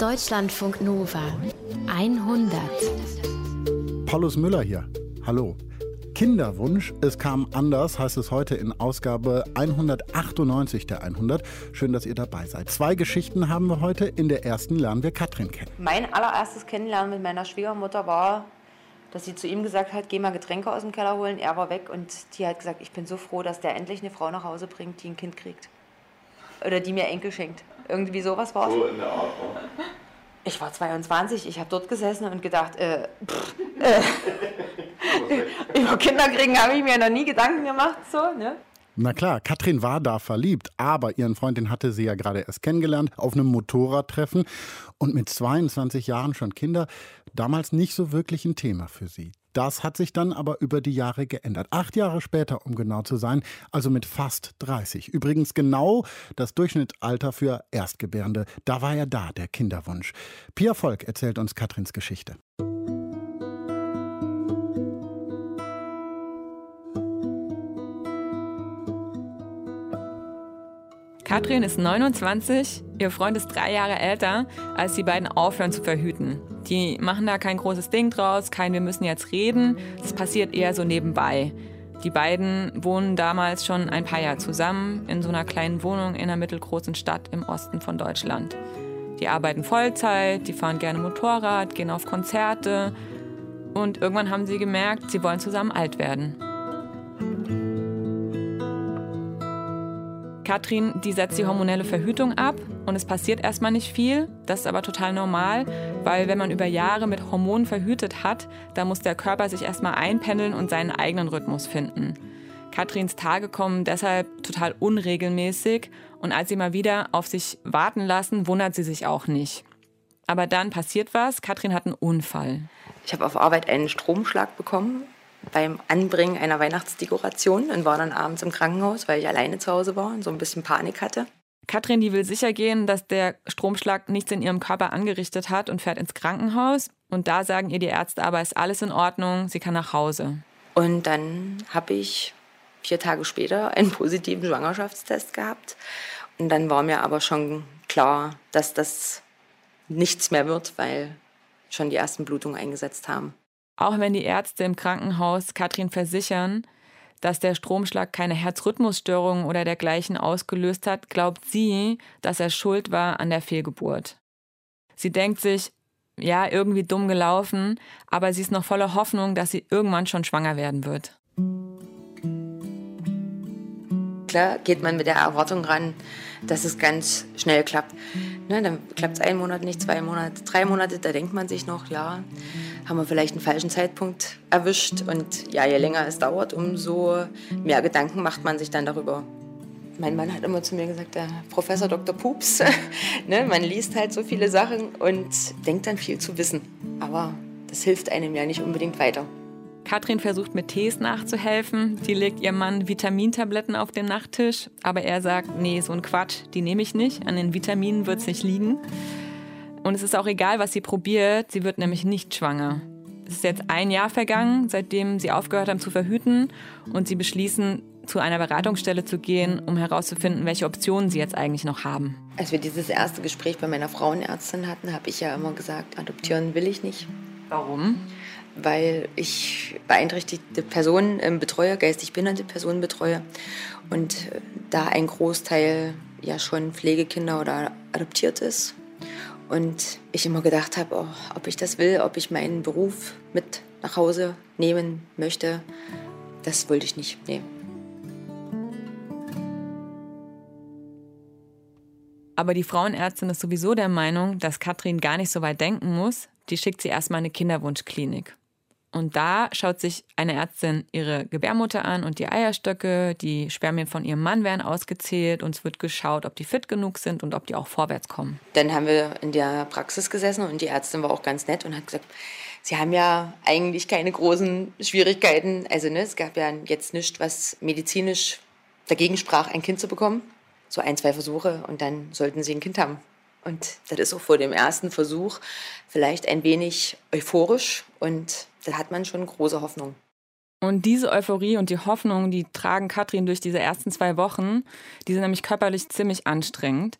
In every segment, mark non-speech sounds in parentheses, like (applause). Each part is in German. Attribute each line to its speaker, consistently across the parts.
Speaker 1: Deutschlandfunk Nova 100.
Speaker 2: Paulus Müller hier. Hallo. Kinderwunsch, es kam anders, heißt es heute in Ausgabe 198 der 100. Schön, dass ihr dabei seid. Zwei Geschichten haben wir heute. In der ersten lernen wir Katrin kennen.
Speaker 3: Mein allererstes Kennenlernen mit meiner Schwiegermutter war, dass sie zu ihm gesagt hat, geh mal Getränke aus dem Keller holen. Er war weg und die hat gesagt, ich bin so froh, dass der endlich eine Frau nach Hause bringt, die ein Kind kriegt. Oder die mir Enkel schenkt. Irgendwie sowas war es.
Speaker 4: So in der Art.
Speaker 3: Ich war 22, ich habe dort gesessen und gedacht, äh, pff, äh, (laughs) über Kinder kriegen habe ich mir noch nie Gedanken gemacht, so, ne?
Speaker 2: Na klar, Katrin war da verliebt, aber ihren Freund, den hatte sie ja gerade erst kennengelernt auf einem Motorradtreffen und mit 22 Jahren schon Kinder, damals nicht so wirklich ein Thema für sie. Das hat sich dann aber über die Jahre geändert. Acht Jahre später, um genau zu sein, also mit fast 30. Übrigens genau das Durchschnittsalter für Erstgebärende. Da war ja da, der Kinderwunsch. Pia Volk erzählt uns Katrins Geschichte.
Speaker 5: Katrin ist 29, ihr Freund ist drei Jahre älter, als die beiden aufhören zu verhüten. Die machen da kein großes Ding draus, kein wir müssen jetzt reden, das passiert eher so nebenbei. Die beiden wohnen damals schon ein paar Jahre zusammen in so einer kleinen Wohnung in einer mittelgroßen Stadt im Osten von Deutschland. Die arbeiten Vollzeit, die fahren gerne Motorrad, gehen auf Konzerte und irgendwann haben sie gemerkt, sie wollen zusammen alt werden. Katrin, die setzt die hormonelle Verhütung ab und es passiert erstmal nicht viel. Das ist aber total normal, weil wenn man über Jahre mit Hormonen verhütet hat, dann muss der Körper sich erstmal einpendeln und seinen eigenen Rhythmus finden. Katrins Tage kommen deshalb total unregelmäßig und als sie mal wieder auf sich warten lassen, wundert sie sich auch nicht. Aber dann passiert was, Katrin hat einen Unfall.
Speaker 3: Ich habe auf Arbeit einen Stromschlag bekommen beim Anbringen einer Weihnachtsdekoration und war dann abends im Krankenhaus, weil ich alleine zu Hause war und so ein bisschen Panik hatte.
Speaker 5: Katrin, die will sicher gehen, dass der Stromschlag nichts in ihrem Körper angerichtet hat und fährt ins Krankenhaus. Und da sagen ihr die Ärzte aber, ist alles in Ordnung, sie kann nach Hause.
Speaker 3: Und dann habe ich vier Tage später einen positiven Schwangerschaftstest gehabt. Und dann war mir aber schon klar, dass das nichts mehr wird, weil schon die ersten Blutungen eingesetzt haben.
Speaker 5: Auch wenn die Ärzte im Krankenhaus Katrin versichern, dass der Stromschlag keine Herzrhythmusstörungen oder dergleichen ausgelöst hat, glaubt sie, dass er schuld war an der Fehlgeburt. Sie denkt sich, ja, irgendwie dumm gelaufen, aber sie ist noch voller Hoffnung, dass sie irgendwann schon schwanger werden wird.
Speaker 3: Klar geht man mit der Erwartung ran, dass es ganz schnell klappt. Ne, dann klappt es einen Monat nicht, zwei Monate, drei Monate, da denkt man sich noch, ja, haben wir vielleicht einen falschen Zeitpunkt erwischt. Und ja, je länger es dauert, umso mehr Gedanken macht man sich dann darüber. Mein Mann hat immer zu mir gesagt, der Professor Dr. Pups, (laughs) ne, man liest halt so viele Sachen und denkt dann viel zu wissen. Aber das hilft einem ja nicht unbedingt weiter.
Speaker 5: Katrin versucht mit Tees nachzuhelfen. Die legt ihrem Mann Vitamintabletten auf den Nachttisch. Aber er sagt, nee, so ein Quatsch, die nehme ich nicht. An den Vitaminen wird es nicht liegen. Und es ist auch egal, was sie probiert, sie wird nämlich nicht schwanger. Es ist jetzt ein Jahr vergangen, seitdem sie aufgehört haben zu verhüten und sie beschließen, zu einer Beratungsstelle zu gehen, um herauszufinden, welche Optionen sie jetzt eigentlich noch haben.
Speaker 3: Als wir dieses erste Gespräch bei meiner Frauenärztin hatten, habe ich ja immer gesagt, adoptieren will ich nicht.
Speaker 5: Warum?
Speaker 3: Weil ich beeinträchtigte Personen äh, betreue, geistig behinderte Personen betreue und äh, da ein Großteil ja schon Pflegekinder oder adoptiert ist und ich immer gedacht habe, oh, ob ich das will, ob ich meinen Beruf mit nach Hause nehmen möchte, das wollte ich nicht. Nee.
Speaker 5: Aber die Frauenärztin ist sowieso der Meinung, dass Katrin gar nicht so weit denken muss. Die schickt sie erstmal in eine Kinderwunschklinik. Und da schaut sich eine Ärztin ihre Gebärmutter an und die Eierstöcke. Die Spermien von ihrem Mann werden ausgezählt und es wird geschaut, ob die fit genug sind und ob die auch vorwärts kommen.
Speaker 3: Dann haben wir in der Praxis gesessen und die Ärztin war auch ganz nett und hat gesagt, Sie haben ja eigentlich keine großen Schwierigkeiten. Also ne, es gab ja jetzt nichts, was medizinisch dagegen sprach, ein Kind zu bekommen. So ein, zwei Versuche und dann sollten Sie ein Kind haben. Und das ist auch vor dem ersten Versuch vielleicht ein wenig euphorisch und da hat man schon große Hoffnung.
Speaker 5: Und diese Euphorie und die Hoffnung, die tragen Katrin durch diese ersten zwei Wochen. Die sind nämlich körperlich ziemlich anstrengend.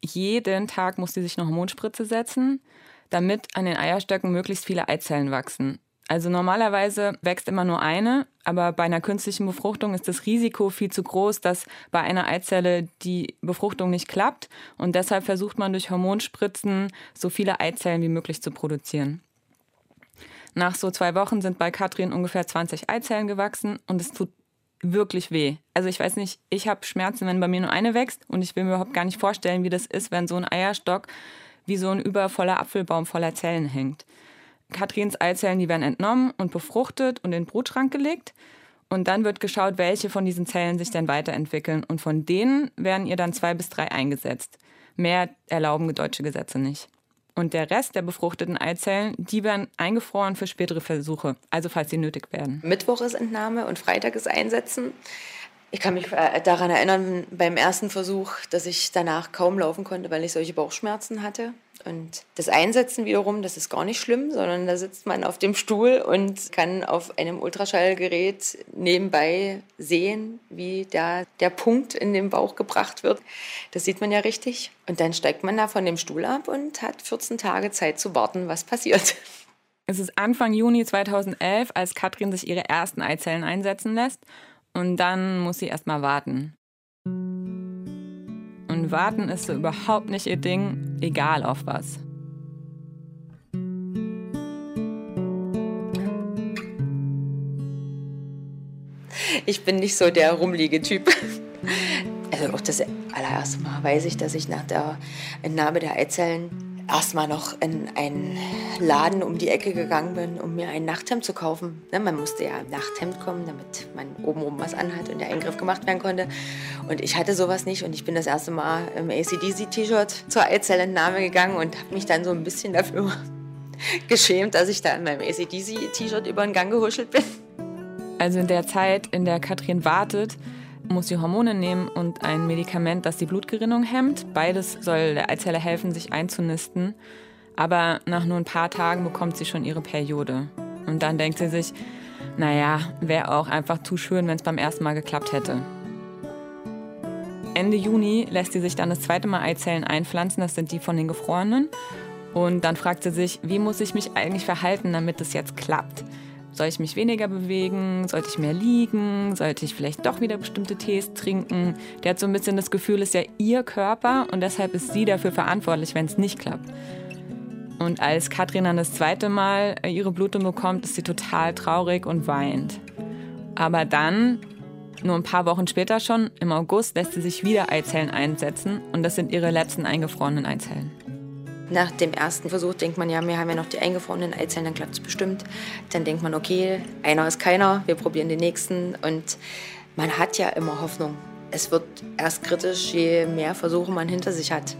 Speaker 5: jeden Tag muss sie sich eine Hormonspritze setzen, damit an den Eierstöcken möglichst viele Eizellen wachsen. Also normalerweise wächst immer nur eine, aber bei einer künstlichen Befruchtung ist das Risiko viel zu groß, dass bei einer Eizelle die Befruchtung nicht klappt. Und deshalb versucht man durch Hormonspritzen so viele Eizellen wie möglich zu produzieren. Nach so zwei Wochen sind bei Katrin ungefähr 20 Eizellen gewachsen und es tut wirklich weh. Also ich weiß nicht, ich habe Schmerzen, wenn bei mir nur eine wächst und ich will mir überhaupt gar nicht vorstellen, wie das ist, wenn so ein Eierstock wie so ein übervoller Apfelbaum voller Zellen hängt. Katrins Eizellen, die werden entnommen und befruchtet und in den Brutschrank gelegt. Und dann wird geschaut, welche von diesen Zellen sich denn weiterentwickeln. Und von denen werden ihr dann zwei bis drei eingesetzt. Mehr erlauben deutsche Gesetze nicht. Und der Rest der befruchteten Eizellen, die werden eingefroren für spätere Versuche, also falls sie nötig werden.
Speaker 3: Mittwoch ist Entnahme und Freitag ist Einsetzen. Ich kann mich äh, daran erinnern, beim ersten Versuch, dass ich danach kaum laufen konnte, weil ich solche Bauchschmerzen hatte. Und das Einsetzen wiederum, das ist gar nicht schlimm, sondern da sitzt man auf dem Stuhl und kann auf einem Ultraschallgerät nebenbei sehen, wie da der Punkt in den Bauch gebracht wird. Das sieht man ja richtig. Und dann steigt man da von dem Stuhl ab und hat 14 Tage Zeit zu warten, was passiert.
Speaker 5: Es ist Anfang Juni 2011, als Katrin sich ihre ersten Eizellen einsetzen lässt. Und dann muss sie erst mal warten. Und warten ist so überhaupt nicht ihr Ding, egal auf was.
Speaker 3: Ich bin nicht so der rumliege Typ. Also auch das allererste Mal weiß ich, dass ich nach der Entnahme der Eizellen erstmal noch in einen Laden um die Ecke gegangen bin, um mir ein Nachthemd zu kaufen. Ne, man musste ja im Nachthemd kommen, damit man obenrum was anhat und der Eingriff gemacht werden konnte. Und ich hatte sowas nicht und ich bin das erste Mal im ACDC-T-Shirt zur Eizellentnahme gegangen und habe mich dann so ein bisschen dafür (laughs) geschämt, dass ich da in meinem ACDC-T-Shirt über den Gang gehuschelt bin.
Speaker 5: Also in der Zeit, in der Katrin wartet, muss sie Hormone nehmen und ein Medikament, das die Blutgerinnung hemmt. Beides soll der Eizelle helfen, sich einzunisten. Aber nach nur ein paar Tagen bekommt sie schon ihre Periode. Und dann denkt sie sich, naja, wäre auch einfach zu schön, wenn es beim ersten Mal geklappt hätte. Ende Juni lässt sie sich dann das zweite Mal Eizellen einpflanzen, das sind die von den Gefrorenen. Und dann fragt sie sich, wie muss ich mich eigentlich verhalten, damit es jetzt klappt? Soll ich mich weniger bewegen? Sollte ich mehr liegen? Sollte ich vielleicht doch wieder bestimmte Tees trinken? Der hat so ein bisschen das Gefühl, es ist ja ihr Körper und deshalb ist sie dafür verantwortlich, wenn es nicht klappt. Und als Katrin dann das zweite Mal ihre Blutung bekommt, ist sie total traurig und weint. Aber dann, nur ein paar Wochen später schon, im August, lässt sie sich wieder Eizellen einsetzen und das sind ihre letzten eingefrorenen Eizellen.
Speaker 3: Nach dem ersten Versuch denkt man, ja, wir haben ja noch die eingefrorenen Eizellen, dann klappt es bestimmt. Dann denkt man, okay, einer ist keiner, wir probieren den nächsten. Und man hat ja immer Hoffnung. Es wird erst kritisch, je mehr Versuche man hinter sich hat.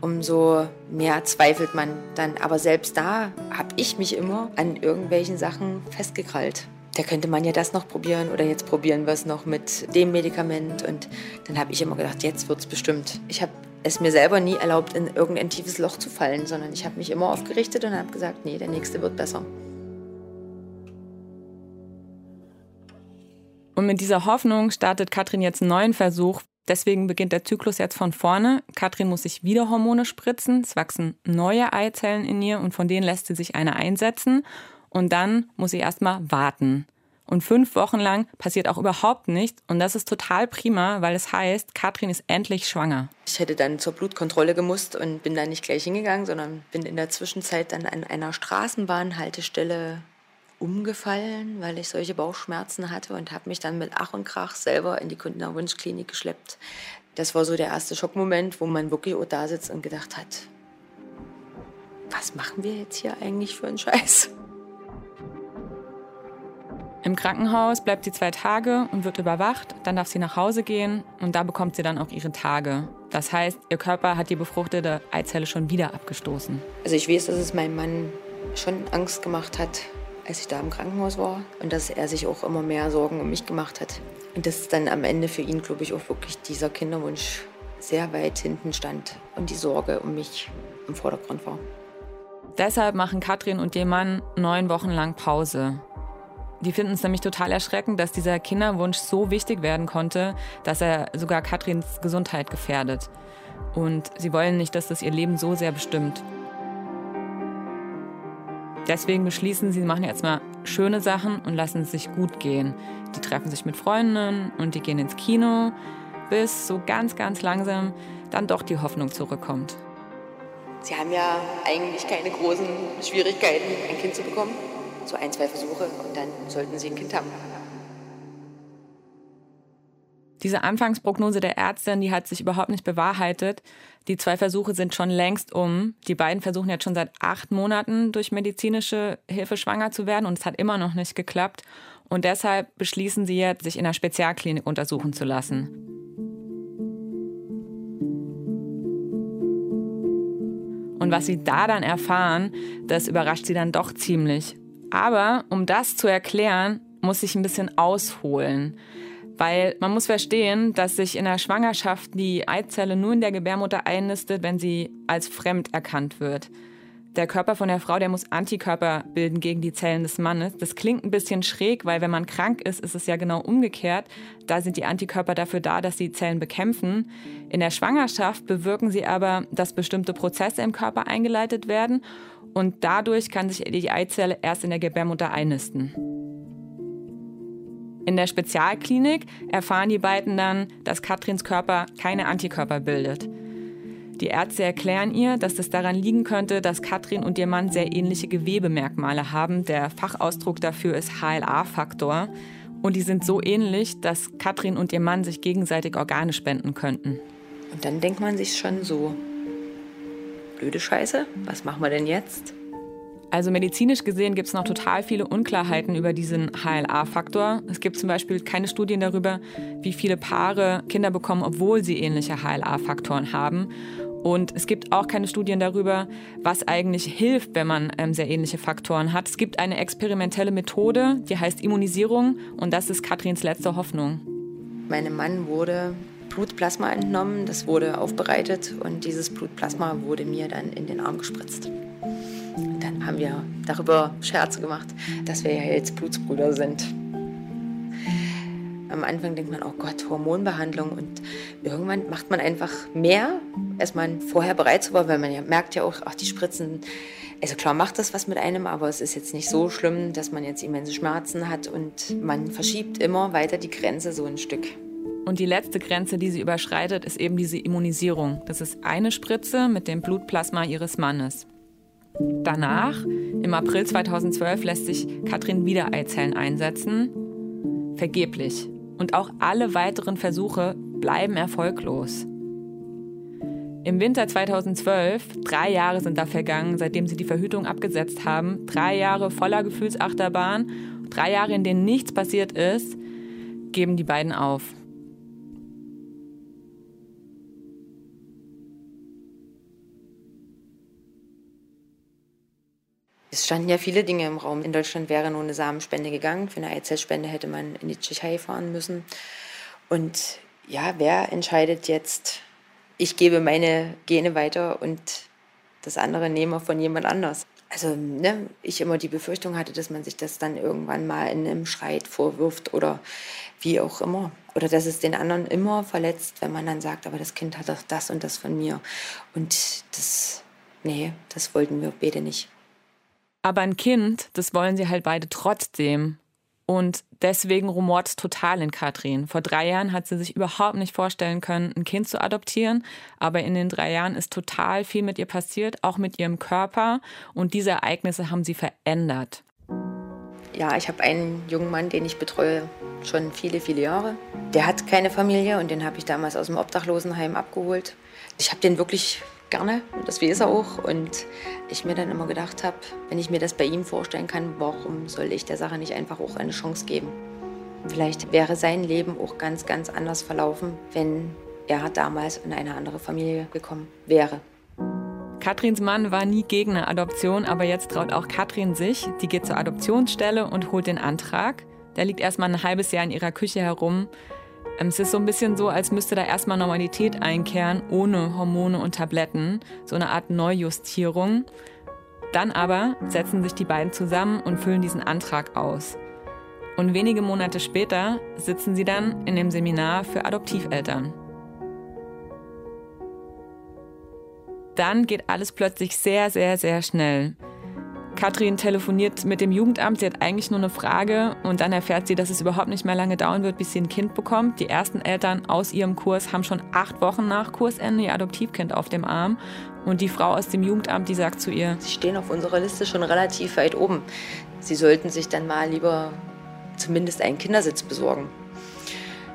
Speaker 3: Umso mehr zweifelt man dann. Aber selbst da habe ich mich immer an irgendwelchen Sachen festgekrallt da könnte man ja das noch probieren oder jetzt probieren wir es noch mit dem Medikament. Und dann habe ich immer gedacht, jetzt wird es bestimmt. Ich habe es mir selber nie erlaubt, in irgendein tiefes Loch zu fallen, sondern ich habe mich immer aufgerichtet und habe gesagt, nee, der nächste wird besser.
Speaker 5: Und mit dieser Hoffnung startet Katrin jetzt einen neuen Versuch. Deswegen beginnt der Zyklus jetzt von vorne. Katrin muss sich wieder Hormone spritzen. Es wachsen neue Eizellen in ihr und von denen lässt sie sich eine einsetzen. Und dann muss sie erstmal warten. Und fünf Wochen lang passiert auch überhaupt nichts. Und das ist total prima, weil es heißt, Katrin ist endlich schwanger.
Speaker 3: Ich hätte dann zur Blutkontrolle gemusst und bin dann nicht gleich hingegangen, sondern bin in der Zwischenzeit dann an einer Straßenbahnhaltestelle umgefallen, weil ich solche Bauchschmerzen hatte und habe mich dann mit Ach und Krach selber in die Kundener Wunschklinik geschleppt. Das war so der erste Schockmoment, wo man wirklich da sitzt und gedacht hat, was machen wir jetzt hier eigentlich für einen Scheiß?
Speaker 5: Im Krankenhaus bleibt sie zwei Tage und wird überwacht. Dann darf sie nach Hause gehen und da bekommt sie dann auch ihre Tage. Das heißt, ihr Körper hat die befruchtete Eizelle schon wieder abgestoßen.
Speaker 3: Also ich weiß, dass es meinem Mann schon Angst gemacht hat, als ich da im Krankenhaus war und dass er sich auch immer mehr Sorgen um mich gemacht hat. Und dass dann am Ende für ihn, glaube ich, auch wirklich dieser Kinderwunsch sehr weit hinten stand und die Sorge um mich im Vordergrund war.
Speaker 5: Deshalb machen Katrin und ihr Mann neun Wochen lang Pause. Die finden es nämlich total erschreckend, dass dieser Kinderwunsch so wichtig werden konnte, dass er sogar Katrins Gesundheit gefährdet. Und sie wollen nicht, dass das ihr Leben so sehr bestimmt. Deswegen beschließen sie, machen jetzt mal schöne Sachen und lassen es sich gut gehen. Die treffen sich mit Freundinnen und die gehen ins Kino, bis so ganz, ganz langsam dann doch die Hoffnung zurückkommt.
Speaker 3: Sie haben ja eigentlich keine großen Schwierigkeiten, ein Kind zu bekommen. So ein, zwei Versuche und dann sollten Sie ein Kind haben.
Speaker 5: Diese Anfangsprognose der Ärztin, die hat sich überhaupt nicht bewahrheitet. Die zwei Versuche sind schon längst um. Die beiden versuchen jetzt schon seit acht Monaten durch medizinische Hilfe schwanger zu werden und es hat immer noch nicht geklappt. Und deshalb beschließen sie jetzt, sich in einer Spezialklinik untersuchen zu lassen. Und was sie da dann erfahren, das überrascht sie dann doch ziemlich. Aber um das zu erklären, muss ich ein bisschen ausholen. Weil man muss verstehen, dass sich in der Schwangerschaft die Eizelle nur in der Gebärmutter einnistet, wenn sie als fremd erkannt wird. Der Körper von der Frau, der muss Antikörper bilden gegen die Zellen des Mannes. Das klingt ein bisschen schräg, weil wenn man krank ist, ist es ja genau umgekehrt. Da sind die Antikörper dafür da, dass die Zellen bekämpfen. In der Schwangerschaft bewirken sie aber, dass bestimmte Prozesse im Körper eingeleitet werden und dadurch kann sich die Eizelle erst in der Gebärmutter einnisten. In der Spezialklinik erfahren die beiden dann, dass Katrins Körper keine Antikörper bildet. Die Ärzte erklären ihr, dass das daran liegen könnte, dass Katrin und ihr Mann sehr ähnliche Gewebemerkmale haben. Der Fachausdruck dafür ist HLA-Faktor. Und die sind so ähnlich, dass Katrin und ihr Mann sich gegenseitig Organe spenden könnten.
Speaker 3: Und dann denkt man sich schon so, blöde Scheiße, was machen wir denn jetzt?
Speaker 5: Also medizinisch gesehen gibt es noch total viele Unklarheiten über diesen HLA-Faktor. Es gibt zum Beispiel keine Studien darüber, wie viele Paare Kinder bekommen, obwohl sie ähnliche HLA-Faktoren haben. Und es gibt auch keine Studien darüber, was eigentlich hilft, wenn man ähm, sehr ähnliche Faktoren hat. Es gibt eine experimentelle Methode, die heißt Immunisierung und das ist Katrins letzte Hoffnung.
Speaker 3: Meinem Mann wurde Blutplasma entnommen, das wurde aufbereitet und dieses Blutplasma wurde mir dann in den Arm gespritzt dann haben wir darüber Scherze gemacht, dass wir ja jetzt Blutsbrüder sind. Am Anfang denkt man, oh Gott, Hormonbehandlung und irgendwann macht man einfach mehr, als man vorher bereit war, weil man ja merkt ja auch, ach, die Spritzen, also klar macht das was mit einem, aber es ist jetzt nicht so schlimm, dass man jetzt immense Schmerzen hat und man verschiebt immer weiter die Grenze so ein Stück.
Speaker 5: Und die letzte Grenze, die sie überschreitet, ist eben diese Immunisierung. Das ist eine Spritze mit dem Blutplasma ihres Mannes. Danach, im April 2012, lässt sich Katrin wieder Eizellen einsetzen. Vergeblich. Und auch alle weiteren Versuche bleiben erfolglos. Im Winter 2012, drei Jahre sind da vergangen, seitdem sie die Verhütung abgesetzt haben, drei Jahre voller Gefühlsachterbahn, drei Jahre, in denen nichts passiert ist, geben die beiden auf.
Speaker 3: Es standen ja viele Dinge im Raum. In Deutschland wäre nur eine Samenspende gegangen. Für eine Eizellspende hätte man in die Tschechei fahren müssen. Und ja, wer entscheidet jetzt, ich gebe meine Gene weiter und das andere nehme von jemand anders? Also ne, ich immer die Befürchtung hatte, dass man sich das dann irgendwann mal in einem Schreit vorwirft oder wie auch immer. Oder dass es den anderen immer verletzt, wenn man dann sagt, aber das Kind hat doch das und das von mir. Und das, nee, das wollten wir beide nicht.
Speaker 5: Aber ein Kind, das wollen sie halt beide trotzdem. Und deswegen rumort es total in Katrin. Vor drei Jahren hat sie sich überhaupt nicht vorstellen können, ein Kind zu adoptieren. Aber in den drei Jahren ist total viel mit ihr passiert, auch mit ihrem Körper. Und diese Ereignisse haben sie verändert.
Speaker 3: Ja, ich habe einen jungen Mann, den ich betreue, schon viele, viele Jahre. Der hat keine Familie und den habe ich damals aus dem Obdachlosenheim abgeholt. Ich habe den wirklich gerne, das weiß er auch. Und ich mir dann immer gedacht habe, wenn ich mir das bei ihm vorstellen kann, warum soll ich der Sache nicht einfach auch eine Chance geben? Vielleicht wäre sein Leben auch ganz, ganz anders verlaufen, wenn er damals in eine andere Familie gekommen wäre.
Speaker 5: Katrins Mann war nie gegen eine Adoption, aber jetzt traut auch Katrin sich. Die geht zur Adoptionsstelle und holt den Antrag. Der liegt erstmal ein halbes Jahr in ihrer Küche herum. Es ist so ein bisschen so, als müsste da erstmal Normalität einkehren, ohne Hormone und Tabletten. So eine Art Neujustierung. Dann aber setzen sich die beiden zusammen und füllen diesen Antrag aus. Und wenige Monate später sitzen sie dann in dem Seminar für Adoptiveltern. dann geht alles plötzlich sehr, sehr, sehr schnell. Katrin telefoniert mit dem Jugendamt, sie hat eigentlich nur eine Frage und dann erfährt sie, dass es überhaupt nicht mehr lange dauern wird, bis sie ein Kind bekommt. Die ersten Eltern aus ihrem Kurs haben schon acht Wochen nach Kursende ihr Adoptivkind auf dem Arm und die Frau aus dem Jugendamt, die sagt zu ihr,
Speaker 3: Sie stehen auf unserer Liste schon relativ weit oben. Sie sollten sich dann mal lieber zumindest einen Kindersitz besorgen.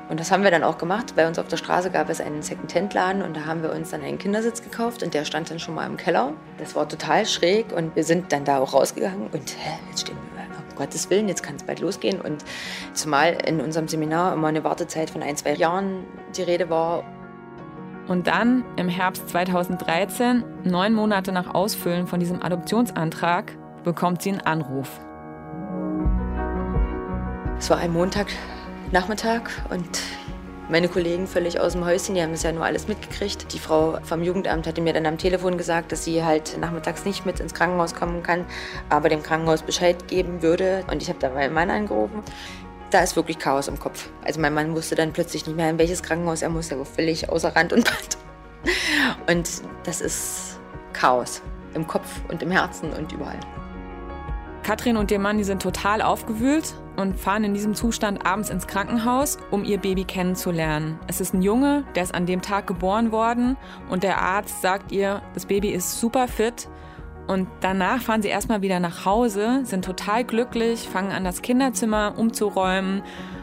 Speaker 3: Und das haben wir dann auch gemacht. Bei uns auf der Straße gab es einen Second-Hand-Laden und da haben wir uns dann einen Kindersitz gekauft und der stand dann schon mal im Keller. Das war total schräg und wir sind dann da auch rausgegangen und hä, jetzt stehen wir, um Gottes Willen, jetzt kann es bald losgehen. Und zumal in unserem Seminar immer eine Wartezeit von ein, zwei Jahren die Rede war.
Speaker 5: Und dann im Herbst 2013, neun Monate nach Ausfüllen von diesem Adoptionsantrag, bekommt sie einen Anruf.
Speaker 3: Es war ein Montagnachmittag und meine Kollegen völlig aus dem Häuschen, die haben das ja nur alles mitgekriegt. Die Frau vom Jugendamt hatte mir dann am Telefon gesagt, dass sie halt nachmittags nicht mit ins Krankenhaus kommen kann, aber dem Krankenhaus Bescheid geben würde. Und ich habe da meinen Mann angerufen. Da ist wirklich Chaos im Kopf. Also mein Mann wusste dann plötzlich nicht mehr, in welches Krankenhaus er muss. Er war völlig außer Rand und Band. Und das ist Chaos im Kopf und im Herzen und überall.
Speaker 5: Katrin und ihr Mann, die sind total aufgewühlt und fahren in diesem Zustand abends ins Krankenhaus, um ihr Baby kennenzulernen. Es ist ein Junge, der ist an dem Tag geboren worden und der Arzt sagt ihr, das Baby ist super fit. Und danach fahren sie erstmal wieder nach Hause, sind total glücklich, fangen an, das Kinderzimmer umzuräumen.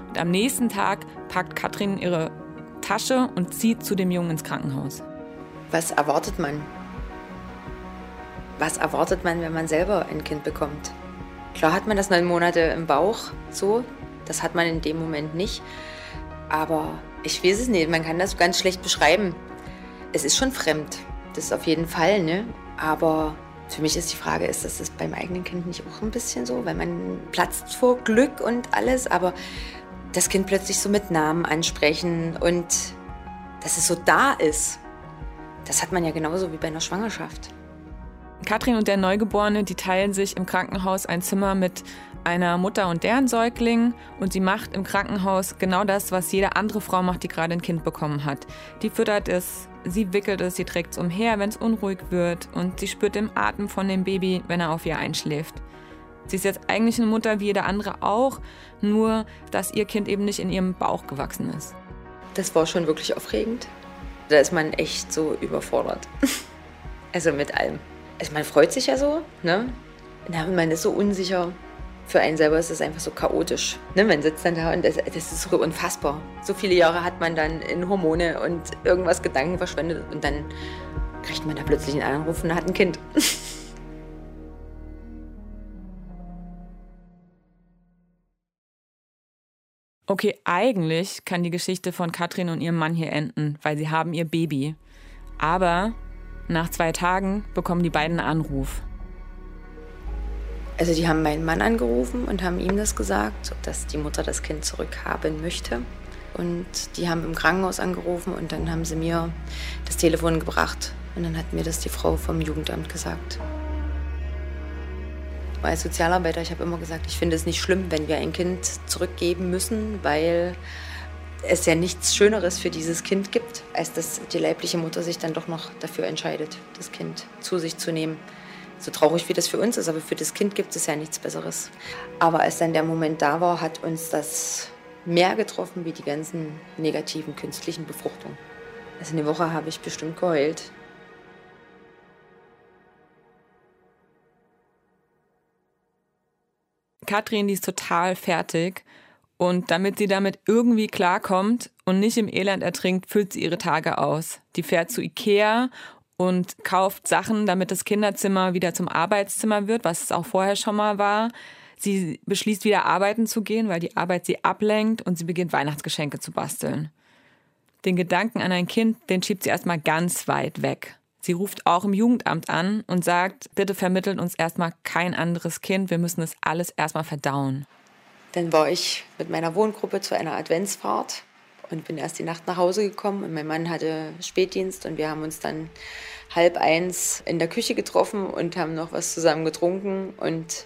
Speaker 5: Und am nächsten Tag packt Katrin ihre Tasche und zieht zu dem Jungen ins Krankenhaus.
Speaker 3: Was erwartet man? Was erwartet man, wenn man selber ein Kind bekommt? Klar hat man das neun Monate im Bauch, so. Das hat man in dem Moment nicht. Aber ich weiß es nicht, man kann das ganz schlecht beschreiben. Es ist schon fremd, das auf jeden Fall, ne? Aber für mich ist die Frage, ist das, das beim eigenen Kind nicht auch ein bisschen so? Weil man platzt vor Glück und alles, aber das Kind plötzlich so mit Namen ansprechen und dass es so da ist, das hat man ja genauso wie bei einer Schwangerschaft.
Speaker 5: Katrin und der Neugeborene, die teilen sich im Krankenhaus ein Zimmer mit einer Mutter und deren Säugling und sie macht im Krankenhaus genau das, was jede andere Frau macht, die gerade ein Kind bekommen hat. Die füttert es, sie wickelt es, sie trägt es umher, wenn es unruhig wird und sie spürt den Atem von dem Baby, wenn er auf ihr einschläft. Sie ist jetzt eigentlich eine Mutter wie jede andere auch, nur dass ihr Kind eben nicht in ihrem Bauch gewachsen ist.
Speaker 3: Das war schon wirklich aufregend. Da ist man echt so überfordert. (laughs) Also mit allem. Also man freut sich ja so, ne? Und man ist so unsicher. Für einen selber ist es einfach so chaotisch. Ne? Man sitzt dann da und das, das ist so unfassbar. So viele Jahre hat man dann in Hormone und irgendwas Gedanken verschwendet und dann kriegt man da plötzlich einen Anruf und hat ein Kind. (laughs)
Speaker 5: Okay, eigentlich kann die Geschichte von Katrin und ihrem Mann hier enden, weil sie haben ihr Baby. Aber nach zwei Tagen bekommen die beiden Anruf.
Speaker 3: Also die haben meinen Mann angerufen und haben ihm das gesagt, dass die Mutter das Kind zurückhaben möchte. Und die haben im Krankenhaus angerufen und dann haben sie mir das Telefon gebracht. Und dann hat mir das die Frau vom Jugendamt gesagt. Als Sozialarbeiter, ich habe immer gesagt, ich finde es nicht schlimm, wenn wir ein Kind zurückgeben müssen, weil es ja nichts Schöneres für dieses Kind gibt, als dass die leibliche Mutter sich dann doch noch dafür entscheidet, das Kind zu sich zu nehmen. So traurig wie das für uns ist, aber für das Kind gibt es ja nichts Besseres. Aber als dann der Moment da war, hat uns das mehr getroffen wie die ganzen negativen künstlichen Befruchtungen. Also eine Woche habe ich bestimmt geheult.
Speaker 5: Katrin, die ist total fertig und damit sie damit irgendwie klarkommt und nicht im Elend ertrinkt, füllt sie ihre Tage aus. Die fährt zu Ikea und kauft Sachen, damit das Kinderzimmer wieder zum Arbeitszimmer wird, was es auch vorher schon mal war. Sie beschließt wieder arbeiten zu gehen, weil die Arbeit sie ablenkt und sie beginnt Weihnachtsgeschenke zu basteln. Den Gedanken an ein Kind, den schiebt sie erstmal ganz weit weg. Sie ruft auch im Jugendamt an und sagt, bitte vermittelt uns erstmal kein anderes Kind, wir müssen das alles erstmal verdauen.
Speaker 3: Dann war ich mit meiner Wohngruppe zu einer Adventsfahrt und bin erst die Nacht nach Hause gekommen. Und mein Mann hatte Spätdienst und wir haben uns dann halb eins in der Küche getroffen und haben noch was zusammen getrunken und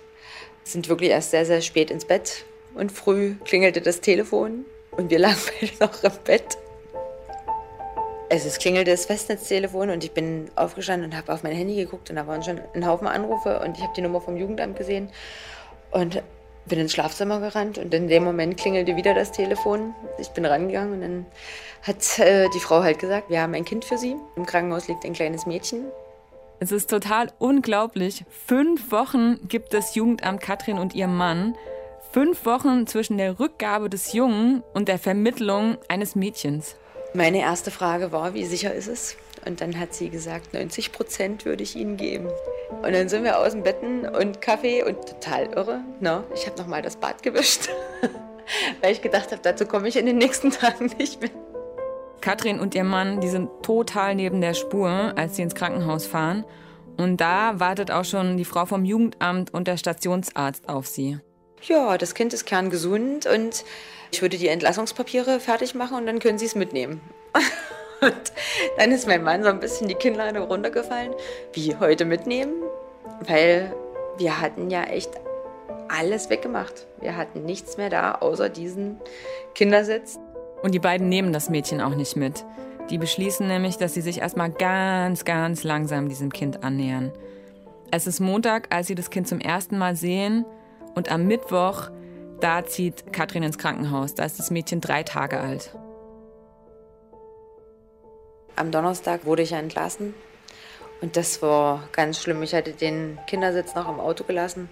Speaker 3: sind wirklich erst sehr, sehr spät ins Bett. Und früh klingelte das Telefon und wir (laughs) lagen beide noch im Bett. es klingelte das Festnetztelefon und ich bin aufgestanden und habe auf mein Handy geguckt und da waren schon ein Haufen Anrufe und ich habe die Nummer vom Jugendamt gesehen und bin ins Schlafzimmer gerannt und in dem Moment klingelte wieder das Telefon. Ich bin rangegangen und dann hat äh, die Frau halt gesagt, wir haben ein Kind für Sie. Im Krankenhaus liegt ein kleines Mädchen.
Speaker 5: Es ist total unglaublich. Fünf Wochen gibt das Jugendamt Katrin und ihr Mann. Fünf Wochen zwischen der Rückgabe des Jungen und der Vermittlung eines Mädchens.
Speaker 3: Meine erste Frage war, wie sicher ist es? Und dann hat sie gesagt, 90 Prozent würde ich Ihnen geben. Und dann sind wir aus dem Betten und Kaffee und total irre. No, ne? ich habe nochmal das Bad gewischt, (laughs) weil ich gedacht habe, dazu komme ich in den nächsten (laughs) Tagen nicht mehr.
Speaker 5: Katrin und ihr Mann, die sind total neben der Spur, als sie ins Krankenhaus fahren. Und da wartet auch schon die Frau vom Jugendamt und der Stationsarzt auf sie.
Speaker 3: Ja, das Kind ist kerngesund und ich würde die Entlassungspapiere fertig machen und dann können Sie es mitnehmen. (laughs) Und dann ist mein Mann so ein bisschen die Kinnlade runtergefallen. Wie heute mitnehmen? Weil wir hatten ja echt alles weggemacht. Wir hatten nichts mehr da, außer diesen Kindersitz.
Speaker 5: Und die beiden nehmen das Mädchen auch nicht mit. Die beschließen nämlich, dass sie sich erstmal ganz, ganz langsam diesem Kind annähern. Es ist Montag, als sie das Kind zum ersten Mal sehen. Und am Mittwoch, da zieht Katrin ins Krankenhaus. Da ist das Mädchen drei Tage alt.
Speaker 3: Am Donnerstag wurde ich entlassen und das war ganz schlimm. Ich hatte den Kindersitz noch im Auto gelassen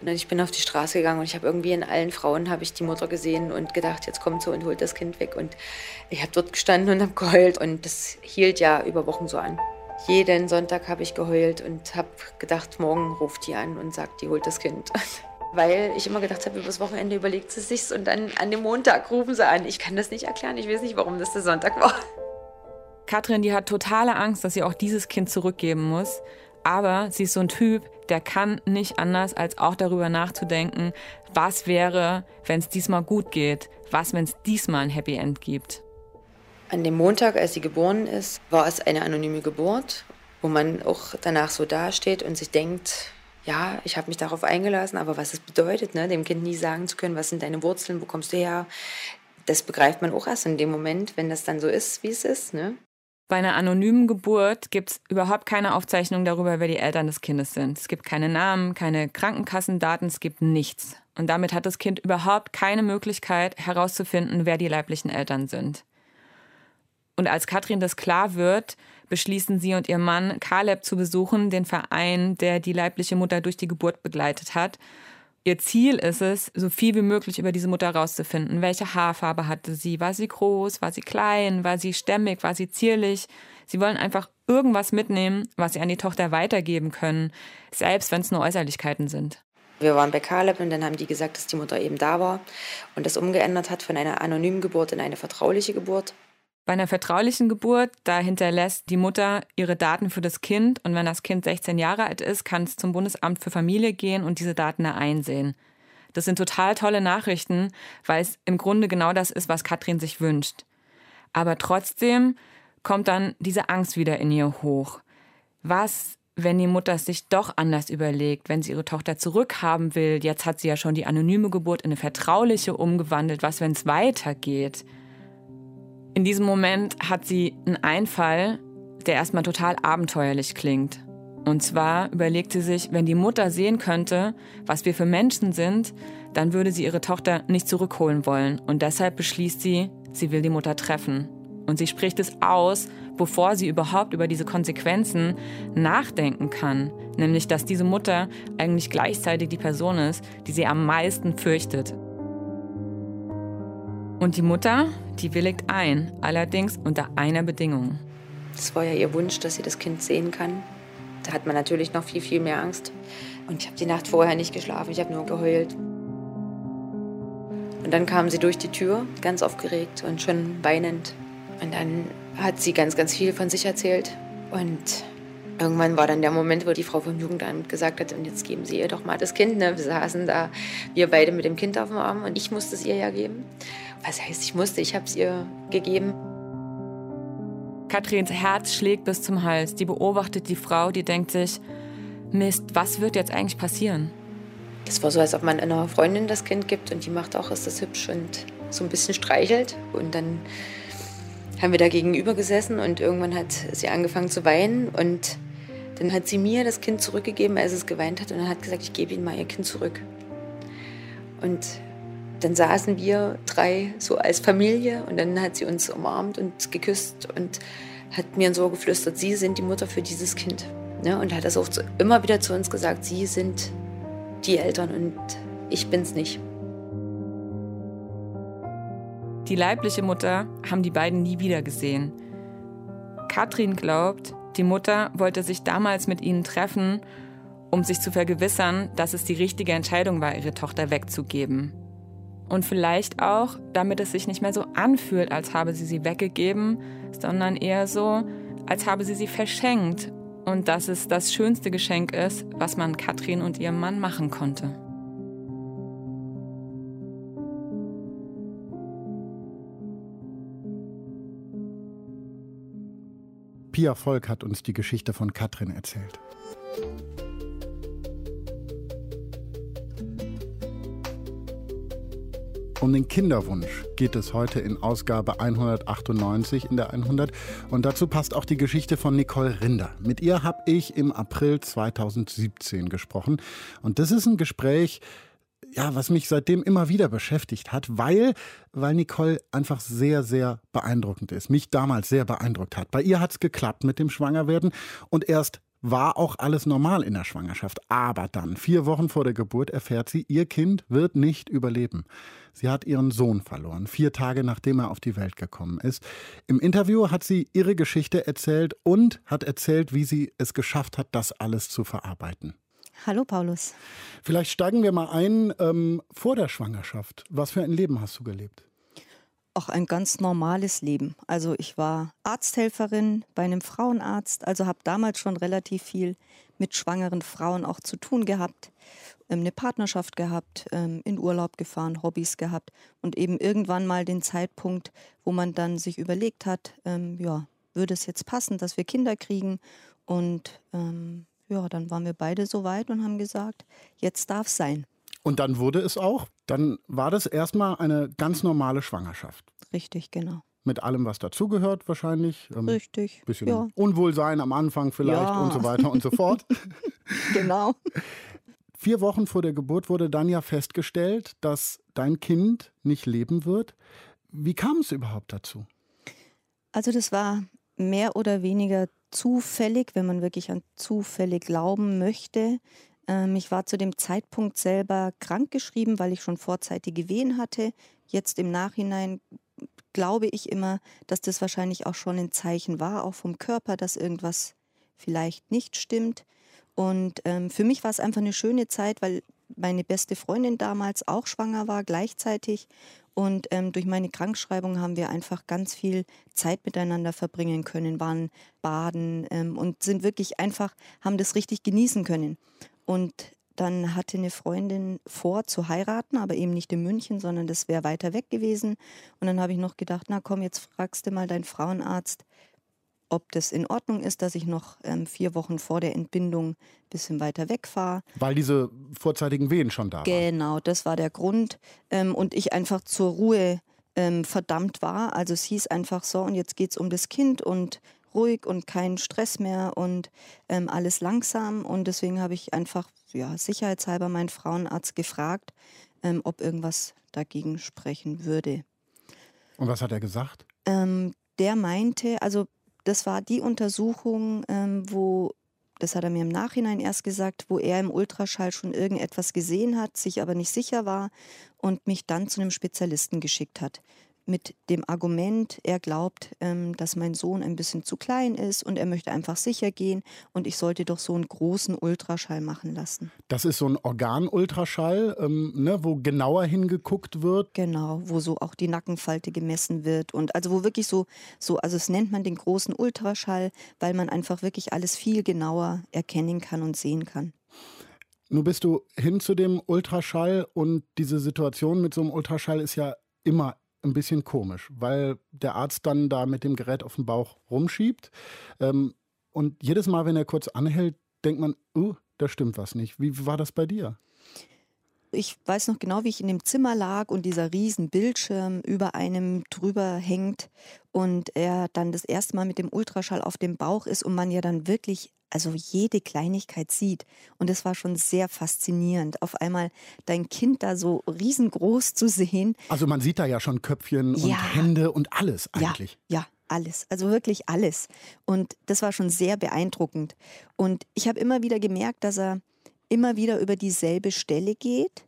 Speaker 3: und dann ich bin auf die Straße gegangen und ich habe irgendwie in allen Frauen habe ich die Mutter gesehen und gedacht, jetzt kommt sie und holt das Kind weg und ich habe dort gestanden und habe geheult und das hielt ja über Wochen so an. Jeden Sonntag habe ich geheult und habe gedacht, morgen ruft die an und sagt, die holt das Kind. (laughs) Weil ich immer gedacht habe, übers Wochenende überlegt sie sich's und dann an dem Montag rufen sie an. Ich kann das nicht erklären, ich weiß nicht, warum das der Sonntag war.
Speaker 5: Katrin, die hat totale Angst, dass sie auch dieses Kind zurückgeben muss. Aber sie ist so ein Typ, der kann nicht anders, als auch darüber nachzudenken, was wäre, wenn es diesmal gut geht, was, wenn es diesmal ein Happy End gibt.
Speaker 3: An dem Montag, als sie geboren ist, war es eine anonyme Geburt, wo man auch danach so dasteht und sich denkt, ja, ich habe mich darauf eingelassen, aber was es bedeutet, ne, dem Kind nie sagen zu können, was sind deine Wurzeln, wo kommst du her, das begreift man auch erst in dem Moment, wenn das dann so ist, wie es ist. Ne?
Speaker 5: Bei einer anonymen Geburt gibt es überhaupt keine Aufzeichnung darüber, wer die Eltern des Kindes sind. Es gibt keine Namen, keine Krankenkassendaten, es gibt nichts. Und damit hat das Kind überhaupt keine Möglichkeit herauszufinden, wer die leiblichen Eltern sind. Und als Katrin das klar wird, beschließen sie und ihr Mann, Kaleb zu besuchen, den Verein, der die leibliche Mutter durch die Geburt begleitet hat Ihr Ziel ist es, so viel wie möglich über diese Mutter herauszufinden. Welche Haarfarbe hatte sie? War sie groß? War sie klein? War sie stämmig? War sie zierlich? Sie wollen einfach irgendwas mitnehmen, was sie an die Tochter weitergeben können, selbst wenn es nur Äußerlichkeiten sind.
Speaker 3: Wir waren bei Caleb und dann haben die gesagt, dass die Mutter eben da war und das umgeändert hat von einer anonymen Geburt in eine vertrauliche Geburt.
Speaker 5: Bei einer vertraulichen Geburt, da hinterlässt die Mutter ihre Daten für das Kind und wenn das Kind 16 Jahre alt ist, kann es zum Bundesamt für Familie gehen und diese Daten da einsehen. Das sind total tolle Nachrichten, weil es im Grunde genau das ist, was Katrin sich wünscht. Aber trotzdem kommt dann diese Angst wieder in ihr hoch. Was, wenn die Mutter es sich doch anders überlegt, wenn sie ihre Tochter zurückhaben will? Jetzt hat sie ja schon die anonyme Geburt in eine vertrauliche umgewandelt. Was, wenn es weitergeht? In diesem Moment hat sie einen Einfall, der erstmal total abenteuerlich klingt. Und zwar überlegt sie sich, wenn die Mutter sehen könnte, was wir für Menschen sind, dann würde sie ihre Tochter nicht zurückholen wollen. Und deshalb beschließt sie, sie will die Mutter treffen. Und sie spricht es aus, bevor sie überhaupt über diese Konsequenzen nachdenken kann. Nämlich, dass diese Mutter eigentlich gleichzeitig die Person ist, die sie am meisten fürchtet. Und die Mutter, die willigt ein, allerdings unter einer Bedingung.
Speaker 3: Es war ja ihr Wunsch, dass sie das Kind sehen kann. Da hat man natürlich noch viel, viel mehr Angst. Und ich habe die Nacht vorher nicht geschlafen, ich habe nur geheult. Und dann kam sie durch die Tür, ganz aufgeregt und schon weinend. Und dann hat sie ganz, ganz viel von sich erzählt. Und irgendwann war dann der Moment, wo die Frau vom Jugendamt gesagt hat, und jetzt geben Sie ihr doch mal das Kind. Ne? Wir saßen da, wir beide mit dem Kind auf dem Arm und ich musste es ihr ja geben. Was heißt, ich musste, ich habe es ihr gegeben.
Speaker 5: Katrins Herz schlägt bis zum Hals. Die beobachtet die Frau, die denkt sich, Mist, was wird jetzt eigentlich passieren?
Speaker 3: Das war so, als ob man einer Freundin das Kind gibt und die macht auch, ist das hübsch und so ein bisschen streichelt. Und dann haben wir da gegenüber gesessen und irgendwann hat sie angefangen zu weinen und dann hat sie mir das Kind zurückgegeben, als es geweint hat und dann hat gesagt, ich gebe Ihnen mal Ihr Kind zurück. Und dann saßen wir drei so als Familie und dann hat sie uns umarmt und geküsst und hat mir so geflüstert, Sie sind die Mutter für dieses Kind. Ne? Und hat das auch immer wieder zu uns gesagt, Sie sind die Eltern und ich bin's nicht.
Speaker 5: Die leibliche Mutter haben die beiden nie wieder gesehen. Katrin glaubt, die Mutter wollte sich damals mit ihnen treffen, um sich zu vergewissern, dass es die richtige Entscheidung war, ihre Tochter wegzugeben. Und vielleicht auch, damit es sich nicht mehr so anfühlt, als habe sie sie weggegeben, sondern eher so, als habe sie sie verschenkt und dass es das schönste Geschenk ist, was man Katrin und ihrem Mann machen konnte.
Speaker 2: Pia Volk hat uns die Geschichte von Katrin erzählt. Um den Kinderwunsch geht es heute in Ausgabe 198 in der 100 und dazu passt auch die Geschichte von Nicole Rinder. Mit ihr habe ich im April 2017 gesprochen und das ist ein Gespräch, ja, was mich seitdem immer wieder beschäftigt hat, weil, weil Nicole einfach sehr, sehr beeindruckend ist. Mich damals sehr beeindruckt hat. Bei ihr hat es geklappt mit dem Schwangerwerden und erst war auch alles normal in der Schwangerschaft. Aber dann, vier Wochen vor der Geburt, erfährt sie, ihr Kind wird nicht überleben. Sie hat ihren Sohn verloren, vier Tage nachdem er auf die Welt gekommen ist. Im Interview hat sie ihre Geschichte erzählt und hat erzählt, wie sie es geschafft hat, das alles zu verarbeiten.
Speaker 4: Hallo Paulus.
Speaker 2: Vielleicht steigen wir mal ein ähm, vor der Schwangerschaft. Was für ein Leben hast du gelebt?
Speaker 4: auch ein ganz normales Leben. Also ich war Arzthelferin bei einem Frauenarzt, also habe damals schon relativ viel mit schwangeren Frauen auch zu tun gehabt, ähm, eine Partnerschaft gehabt, ähm, in Urlaub gefahren, Hobbys gehabt und eben irgendwann mal den Zeitpunkt, wo man dann sich überlegt hat, ähm, ja, würde es jetzt passen, dass wir Kinder kriegen und ja, dann waren wir beide so weit und haben gesagt, jetzt darf es sein.
Speaker 2: Und dann wurde es auch. Dann war das erstmal eine ganz normale Schwangerschaft.
Speaker 4: Richtig, genau.
Speaker 2: Mit allem, was dazugehört wahrscheinlich.
Speaker 4: Ähm, Richtig.
Speaker 2: Bisschen ja. Unwohlsein am Anfang vielleicht ja. und so weiter und so fort. (laughs) (laughs)
Speaker 4: genau.
Speaker 2: Vier Wochen vor der Geburt wurde dann ja festgestellt, dass dein Kind nicht leben wird. Wie kam es überhaupt dazu?
Speaker 4: Also das war mehr oder weniger zufällig, wenn man wirklich an Zufälle glauben möchte. Ähm, ich war zu dem Zeitpunkt selber krankgeschrieben, weil ich schon vorzeitige Wehen hatte. Jetzt im Nachhinein glaube ich immer, dass das wahrscheinlich auch schon ein Zeichen war, auch vom Körper, dass irgendwas vielleicht nicht stimmt. Und ähm, für mich war es einfach eine schöne Zeit, weil meine beste Freundin damals auch schwanger war, gleichzeitig. Und ähm, durch meine Krankschreibung haben wir einfach ganz viel Zeit miteinander verbringen können, waren baden ähm, und sind wirklich einfach, haben das richtig genießen können. Und dann hatte eine Freundin vor zu heiraten, aber eben nicht in München, sondern das wäre weiter weg gewesen. Und dann habe ich noch gedacht, na komm, jetzt fragst du mal deinen Frauenarzt, ob das in Ordnung ist, dass ich noch ähm, vier Wochen vor der Entbindung ein bisschen weiter wegfahre.
Speaker 2: Weil diese vorzeitigen Wehen schon da waren.
Speaker 4: Genau, das war der Grund. Ähm, und ich einfach zur Ruhe ähm, verdammt war. Also es hieß einfach so, und jetzt geht es um das Kind und ruhig und kein Stress mehr und ähm, alles langsam. Und deswegen habe ich einfach ja, sicherheitshalber meinen Frauenarzt gefragt, ähm, ob irgendwas dagegen sprechen würde.
Speaker 2: Und was hat er gesagt?
Speaker 4: Ähm, der meinte, also das war die Untersuchung, ähm, wo, das hat er mir im Nachhinein erst gesagt, wo er im Ultraschall schon irgendetwas gesehen hat, sich aber nicht sicher war und mich dann zu einem Spezialisten geschickt hat mit dem Argument, er glaubt, ähm, dass mein Sohn ein bisschen zu klein ist und er möchte einfach sicher gehen und ich sollte doch so einen großen Ultraschall machen lassen.
Speaker 2: Das ist so ein Organultraschall, ähm, ne, wo genauer hingeguckt wird.
Speaker 4: Genau, wo so auch die Nackenfalte gemessen wird und also wo wirklich so, so also es nennt man den großen Ultraschall, weil man einfach wirklich alles viel genauer erkennen kann und sehen kann.
Speaker 2: Nun bist du hin zu dem Ultraschall und diese Situation mit so einem Ultraschall ist ja immer ein bisschen komisch, weil der Arzt dann da mit dem Gerät auf dem Bauch rumschiebt. Ähm, und jedes Mal, wenn er kurz anhält, denkt man, uh, da stimmt was nicht. Wie war das bei dir?
Speaker 4: ich weiß noch genau, wie ich in dem Zimmer lag und dieser riesen Bildschirm über einem drüber hängt und er dann das erste Mal mit dem Ultraschall auf dem Bauch ist und man ja dann wirklich also jede Kleinigkeit sieht. Und es war schon sehr faszinierend, auf einmal dein Kind da so riesengroß zu sehen.
Speaker 2: Also man sieht da ja schon Köpfchen
Speaker 4: Ja.
Speaker 2: und Hände und alles eigentlich.
Speaker 4: Ja, ja, alles. Also wirklich alles. Und das war schon sehr beeindruckend. Und ich habe immer wieder gemerkt, dass er immer wieder über dieselbe Stelle geht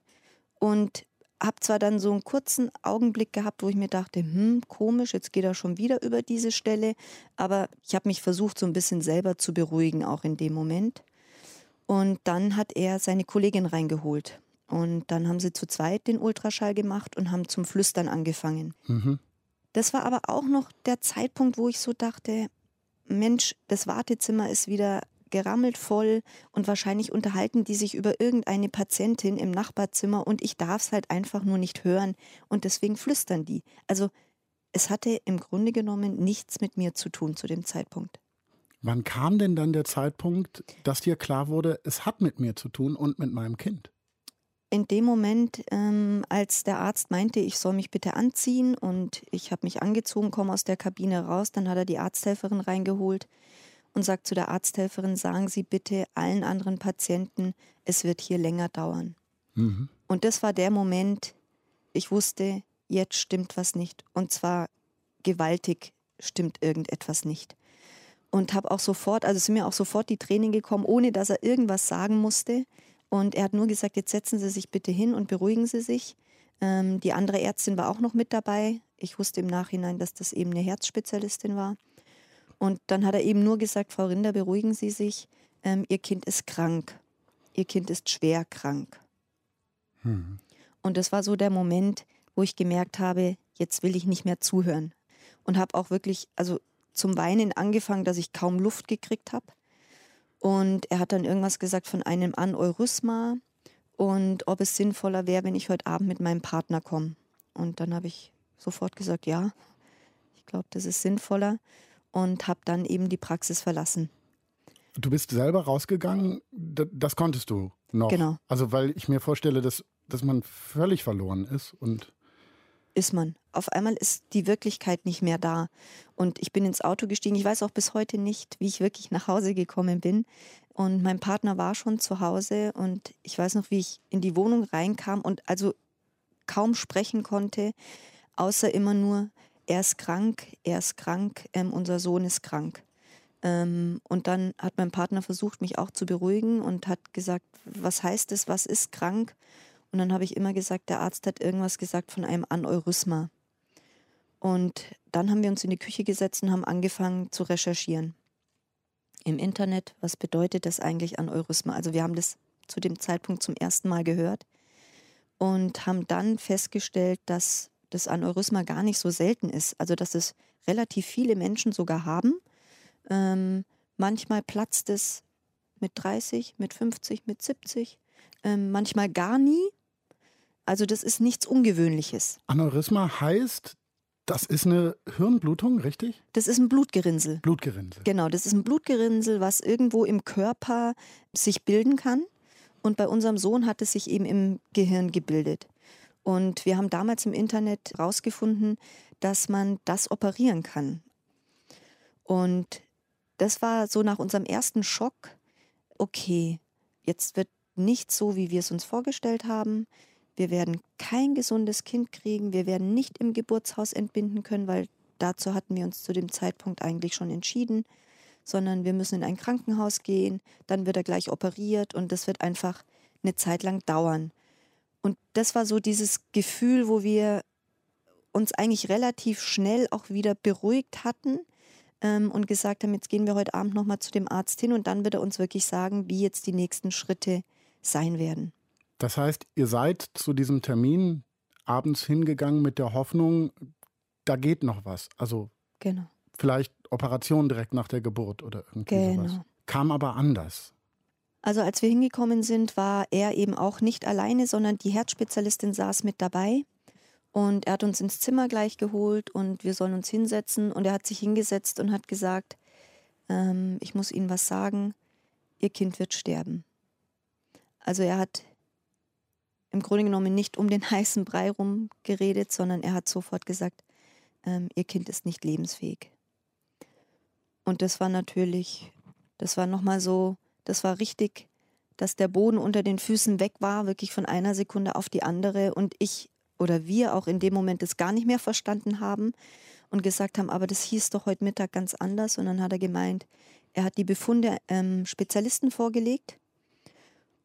Speaker 4: und habe zwar dann so einen kurzen Augenblick gehabt, wo ich mir dachte, hm, komisch, jetzt geht er schon wieder über diese Stelle, aber ich habe mich versucht, so ein bisschen selber zu beruhigen, auch in dem Moment. Und dann hat er seine Kollegin reingeholt. Und dann haben sie zu zweit den Ultraschall gemacht und haben zum Flüstern angefangen. Das war aber auch noch der Zeitpunkt, wo ich so dachte, Mensch, das Wartezimmer ist wieder gerammelt voll und wahrscheinlich unterhalten die sich über irgendeine Patientin im Nachbarzimmer und ich darf es halt einfach nur nicht hören und deswegen flüstern die. Also es hatte im Grunde genommen nichts mit mir zu tun zu dem Zeitpunkt.
Speaker 2: Wann kam denn dann der Zeitpunkt, dass dir klar wurde, es hat mit mir zu tun und mit meinem Kind?
Speaker 4: in dem Moment, ähm, als der Arzt meinte, ich soll mich bitte anziehen und ich habe mich angezogen, komme aus der Kabine raus, dann hat er die Arzthelferin reingeholt und sagt zu der Arzthelferin, sagen Sie bitte allen anderen Patienten, es wird hier länger dauern. Und das war der Moment, ich wusste, jetzt stimmt was nicht. Und zwar gewaltig stimmt irgendetwas nicht. Und habe auch sofort, also sind mir auch sofort die Tränen gekommen, ohne dass er irgendwas sagen musste. Und er hat nur gesagt, jetzt setzen Sie sich bitte hin und beruhigen Sie sich. Ähm, die andere Ärztin war auch noch mit dabei. Ich wusste im Nachhinein, dass das eben eine Herzspezialistin war. Und dann hat er eben nur gesagt, Frau Rinder, beruhigen Sie sich. Ähm, Ihr Kind ist krank. Ihr Kind ist schwer krank. Und das war so der Moment, wo ich gemerkt habe, jetzt will ich nicht mehr zuhören. Und habe auch wirklich, also zum Weinen angefangen, dass ich kaum Luft gekriegt habe. Und er hat dann irgendwas gesagt von einem Aneurysma und ob es sinnvoller wäre, wenn ich heute Abend mit meinem Partner komme. Und dann habe ich sofort gesagt, ja, ich glaube, das ist sinnvoller und habe dann eben die Praxis verlassen.
Speaker 2: Du bist selber rausgegangen, das konntest du noch.
Speaker 4: Genau.
Speaker 2: Also weil ich mir vorstelle, dass, dass man völlig verloren ist und
Speaker 4: ist man. Auf einmal ist die Wirklichkeit nicht mehr da. Und ich bin ins Auto gestiegen. Ich weiß auch bis heute nicht, wie ich wirklich nach Hause gekommen bin. Und mein Partner war schon zu Hause und ich weiß noch, wie ich in die Wohnung reinkam und also kaum sprechen konnte, außer immer nur, er ist krank, er ist krank, ähm, unser Sohn ist krank. Ähm, und dann hat mein Partner versucht, mich auch zu beruhigen und hat gesagt, was heißt es, was ist krank? Und dann habe ich immer gesagt, der Arzt hat irgendwas gesagt von einem Aneurysma. Und dann haben wir uns in die Küche gesetzt und haben angefangen zu recherchieren. Im Internet, was bedeutet das eigentlich Aneurysma? Also wir haben das zu dem Zeitpunkt zum ersten Mal gehört und haben dann festgestellt, dass das Aneurysma gar nicht so selten ist. Also dass es relativ viele Menschen sogar haben. Ähm, manchmal platzt es mit 30, mit 50, mit 70, ähm, manchmal gar nie. Also das ist nichts Ungewöhnliches.
Speaker 2: Aneurysma heißt, das ist eine Hirnblutung, richtig?
Speaker 4: Das ist ein Blutgerinnsel.
Speaker 2: Blutgerinnsel.
Speaker 4: Genau, das ist ein Blutgerinnsel, was irgendwo im Körper sich bilden kann. Und bei unserem Sohn hat es sich eben im Gehirn gebildet. Und wir haben damals im Internet herausgefunden, dass man das operieren kann. Und das war so nach unserem ersten Schock, okay, jetzt wird nicht so, wie wir es uns vorgestellt haben. Wir werden kein gesundes Kind kriegen. Wir werden nicht im Geburtshaus entbinden können, weil dazu hatten wir uns zu dem Zeitpunkt eigentlich schon entschieden, sondern wir müssen in ein Krankenhaus gehen, dann wird er gleich operiert und das wird einfach eine Zeit lang dauern. Und das war so dieses Gefühl, wo wir uns eigentlich relativ schnell auch wieder beruhigt hatten ähm, und gesagt haben, jetzt gehen wir heute Abend nochmal zu dem Arzt hin und dann wird er uns wirklich sagen, wie jetzt die nächsten Schritte sein werden.
Speaker 2: Das heißt, ihr seid zu diesem Termin abends hingegangen mit der Hoffnung, da geht noch was. Also
Speaker 4: Genau.
Speaker 2: vielleicht Operation direkt nach der Geburt oder irgendwie sowas.
Speaker 4: Genau.
Speaker 2: Kam aber anders.
Speaker 4: Also als wir hingekommen sind, war er eben auch nicht alleine, sondern die Herzspezialistin saß mit dabei. Und er hat uns ins Zimmer gleich geholt und wir sollen uns hinsetzen. Und er hat sich hingesetzt und hat gesagt, ähm, ich muss Ihnen was sagen, Ihr Kind wird sterben. Also er hat im Grunde genommen nicht um den (laughs) heißen Brei rumgeredet, sondern er hat sofort gesagt, ähm, ihr Kind ist nicht lebensfähig. Und das war natürlich, das war nochmal so, das war richtig, dass der Boden unter den Füßen weg war, wirklich von einer Sekunde auf die andere und ich oder wir auch in dem Moment das gar nicht mehr verstanden haben und gesagt haben, aber das hieß doch heute Mittag ganz anders. Und dann hat er gemeint, er hat die Befunde ähm, Spezialisten vorgelegt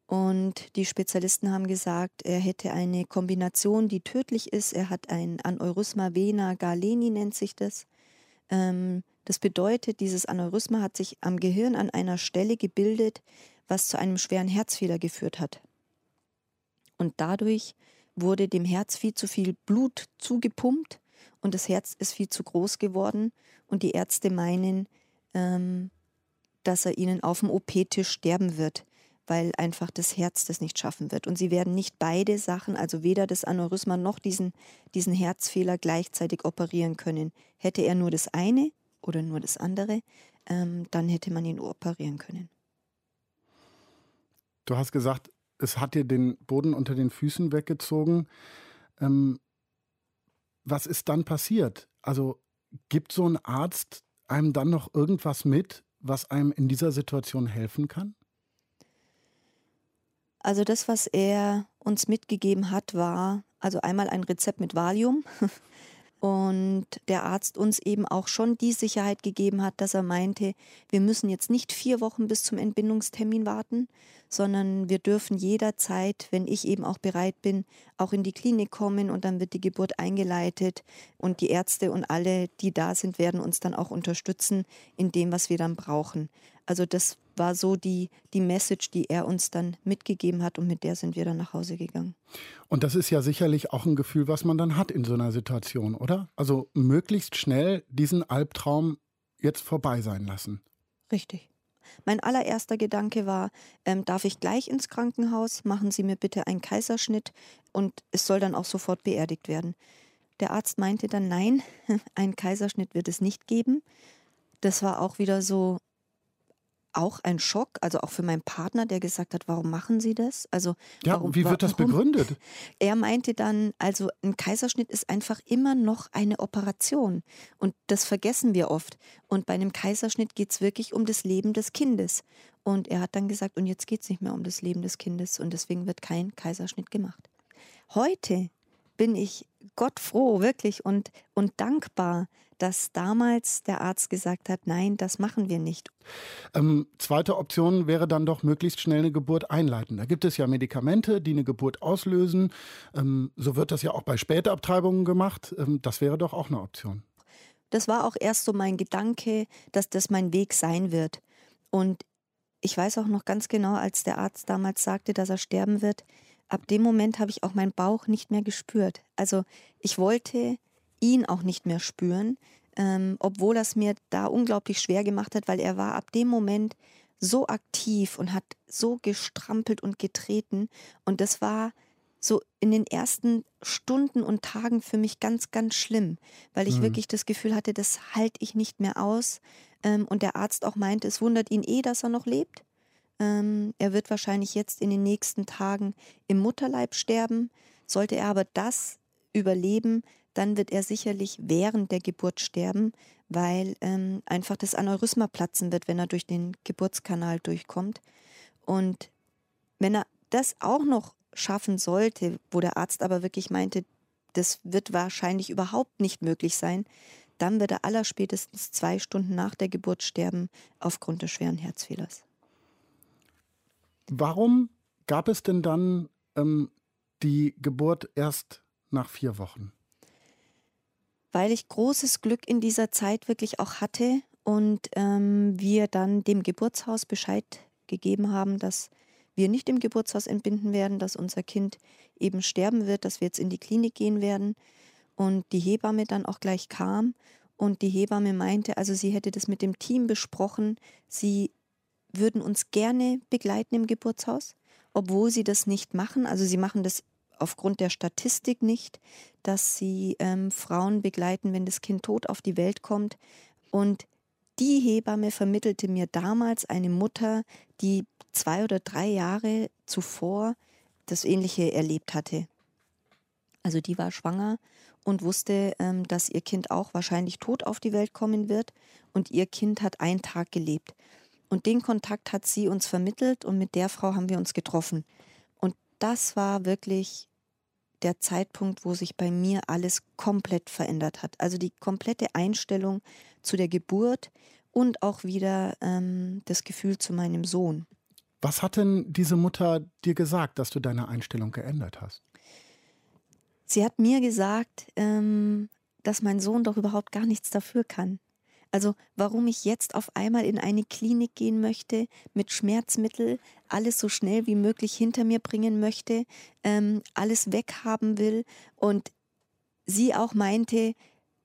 Speaker 4: und die Spezialisten haben gesagt, er hätte eine Kombination, die tödlich ist. Er hat ein Aneurysma vena galeni, nennt sich das. Ähm, das bedeutet, dieses Aneurysma hat sich am Gehirn an einer Stelle gebildet, was zu einem schweren Herzfehler geführt hat. Und dadurch wurde dem Herz viel zu viel Blut zugepumpt und das Herz ist viel zu groß geworden. Und die Ärzte meinen, ähm, dass er ihnen auf dem OP-Tisch sterben wird weil einfach das Herz das nicht schaffen wird. Und sie werden nicht beide Sachen, also weder das Aneurysma noch diesen, diesen Herzfehler gleichzeitig operieren können. Hätte er nur das eine oder nur das andere, ähm, dann hätte man ihn operieren können.
Speaker 2: Du hast gesagt, es hat dir den Boden unter den Füßen weggezogen. Ähm, was ist dann passiert? Also gibt so ein Arzt einem dann noch irgendwas mit, was einem in dieser Situation helfen kann?
Speaker 4: Also das, was er uns mitgegeben hat, war also einmal ein Rezept mit Valium und der Arzt uns eben auch schon die Sicherheit gegeben hat, dass er meinte, wir müssen jetzt nicht vier Wochen bis zum Entbindungstermin warten, sondern wir dürfen jederzeit, wenn ich eben auch bereit bin, auch in die Klinik kommen und dann wird die Geburt eingeleitet und die Ärzte und alle, die da sind, werden uns dann auch unterstützen in dem, was wir dann brauchen. Also das war so die, die Message, die er uns dann mitgegeben hat und mit der sind wir dann nach Hause gegangen.
Speaker 2: Und das ist ja sicherlich auch ein Gefühl, was man dann hat in so einer Situation, oder? Also möglichst schnell diesen Albtraum jetzt vorbei sein lassen.
Speaker 4: Richtig. Mein allererster Gedanke war, ähm, darf ich gleich ins Krankenhaus? Machen Sie mir bitte einen Kaiserschnitt und es soll dann auch sofort beerdigt werden. Der Arzt meinte dann, nein, (laughs) einen Kaiserschnitt wird es nicht geben. Das war auch wieder so, auch ein Schock, also auch für meinen Partner, der gesagt hat, warum machen Sie das? Also
Speaker 2: ja,
Speaker 4: warum,
Speaker 2: wie wird das begründet?
Speaker 4: Er meinte dann, also ein Kaiserschnitt ist einfach immer noch eine Operation und das vergessen wir oft. Und bei einem Kaiserschnitt geht es wirklich um das Leben des Kindes. Und er hat dann gesagt, und jetzt geht es nicht mehr um das Leben des Kindes und deswegen wird kein Kaiserschnitt gemacht. Heute bin ich Gott froh, wirklich und, und dankbar, dass damals der Arzt gesagt hat, nein, das machen wir nicht.
Speaker 2: Ähm, zweite Option wäre dann doch möglichst schnell eine Geburt einleiten. Da gibt es ja Medikamente, die eine Geburt auslösen. Ähm, so wird das ja auch bei Spätabtreibungen gemacht. Ähm, das wäre doch auch eine Option.
Speaker 4: Das war auch erst so mein Gedanke, dass das mein Weg sein wird. Und ich weiß auch noch ganz genau, als der Arzt damals sagte, dass er sterben wird, ab dem Moment habe ich auch meinen Bauch nicht mehr gespürt. Also ich wollte ihn auch nicht mehr spüren, ähm, obwohl es mir da unglaublich schwer gemacht hat, weil er war ab dem Moment so aktiv und hat so gestrampelt und getreten. Und das war so in den ersten Stunden und Tagen für mich ganz, ganz schlimm, weil ich mhm. wirklich das Gefühl hatte, das halte ich nicht mehr aus. Ähm, und der Arzt auch meinte, es wundert ihn eh, dass er noch lebt. Ähm, er wird wahrscheinlich jetzt in den nächsten Tagen im Mutterleib sterben. Sollte er aber das überleben, dann wird er sicherlich während der Geburt sterben, weil ähm, einfach das Aneurysma platzen wird, wenn er durch den Geburtskanal durchkommt. Und wenn er das auch noch schaffen sollte, wo der Arzt aber wirklich meinte, das wird wahrscheinlich überhaupt nicht möglich sein, dann wird er allerspätestens zwei Stunden nach der Geburt sterben aufgrund des schweren Herzfehlers.
Speaker 2: Warum gab es denn dann ähm, die Geburt erst nach vier Wochen?
Speaker 4: Weil ich großes Glück in dieser Zeit wirklich auch hatte und ähm, wir dann dem Geburtshaus Bescheid gegeben haben, dass wir nicht im Geburtshaus entbinden werden, dass unser Kind eben sterben wird, dass wir jetzt in die Klinik gehen werden. Und die Hebamme dann auch gleich kam und die Hebamme meinte, also sie hätte das mit dem Team besprochen, sie würden uns gerne begleiten im Geburtshaus, obwohl sie das nicht machen. Also sie machen das aufgrund der Statistik nicht, dass sie ähm, Frauen begleiten, wenn das Kind tot auf die Welt kommt. Und die Hebamme vermittelte mir damals eine Mutter, die zwei oder drei Jahre zuvor das Ähnliche erlebt hatte. Also die war schwanger und wusste, ähm, dass ihr Kind auch wahrscheinlich tot auf die Welt kommen wird. Und ihr Kind hat einen Tag gelebt. Und den Kontakt hat sie uns vermittelt und mit der Frau haben wir uns getroffen. Und das war wirklich der Zeitpunkt, wo sich bei mir alles komplett verändert hat. Also die komplette Einstellung zu der Geburt und auch wieder ähm, das Gefühl zu meinem Sohn.
Speaker 2: Was hat denn diese Mutter dir gesagt, dass du deine Einstellung geändert hast?
Speaker 4: Sie hat mir gesagt, ähm, dass mein Sohn doch überhaupt gar nichts dafür kann. Also warum ich jetzt auf einmal in eine Klinik gehen möchte, mit Schmerzmittel, alles so schnell wie möglich hinter mir bringen möchte, ähm, alles weghaben will und sie auch meinte,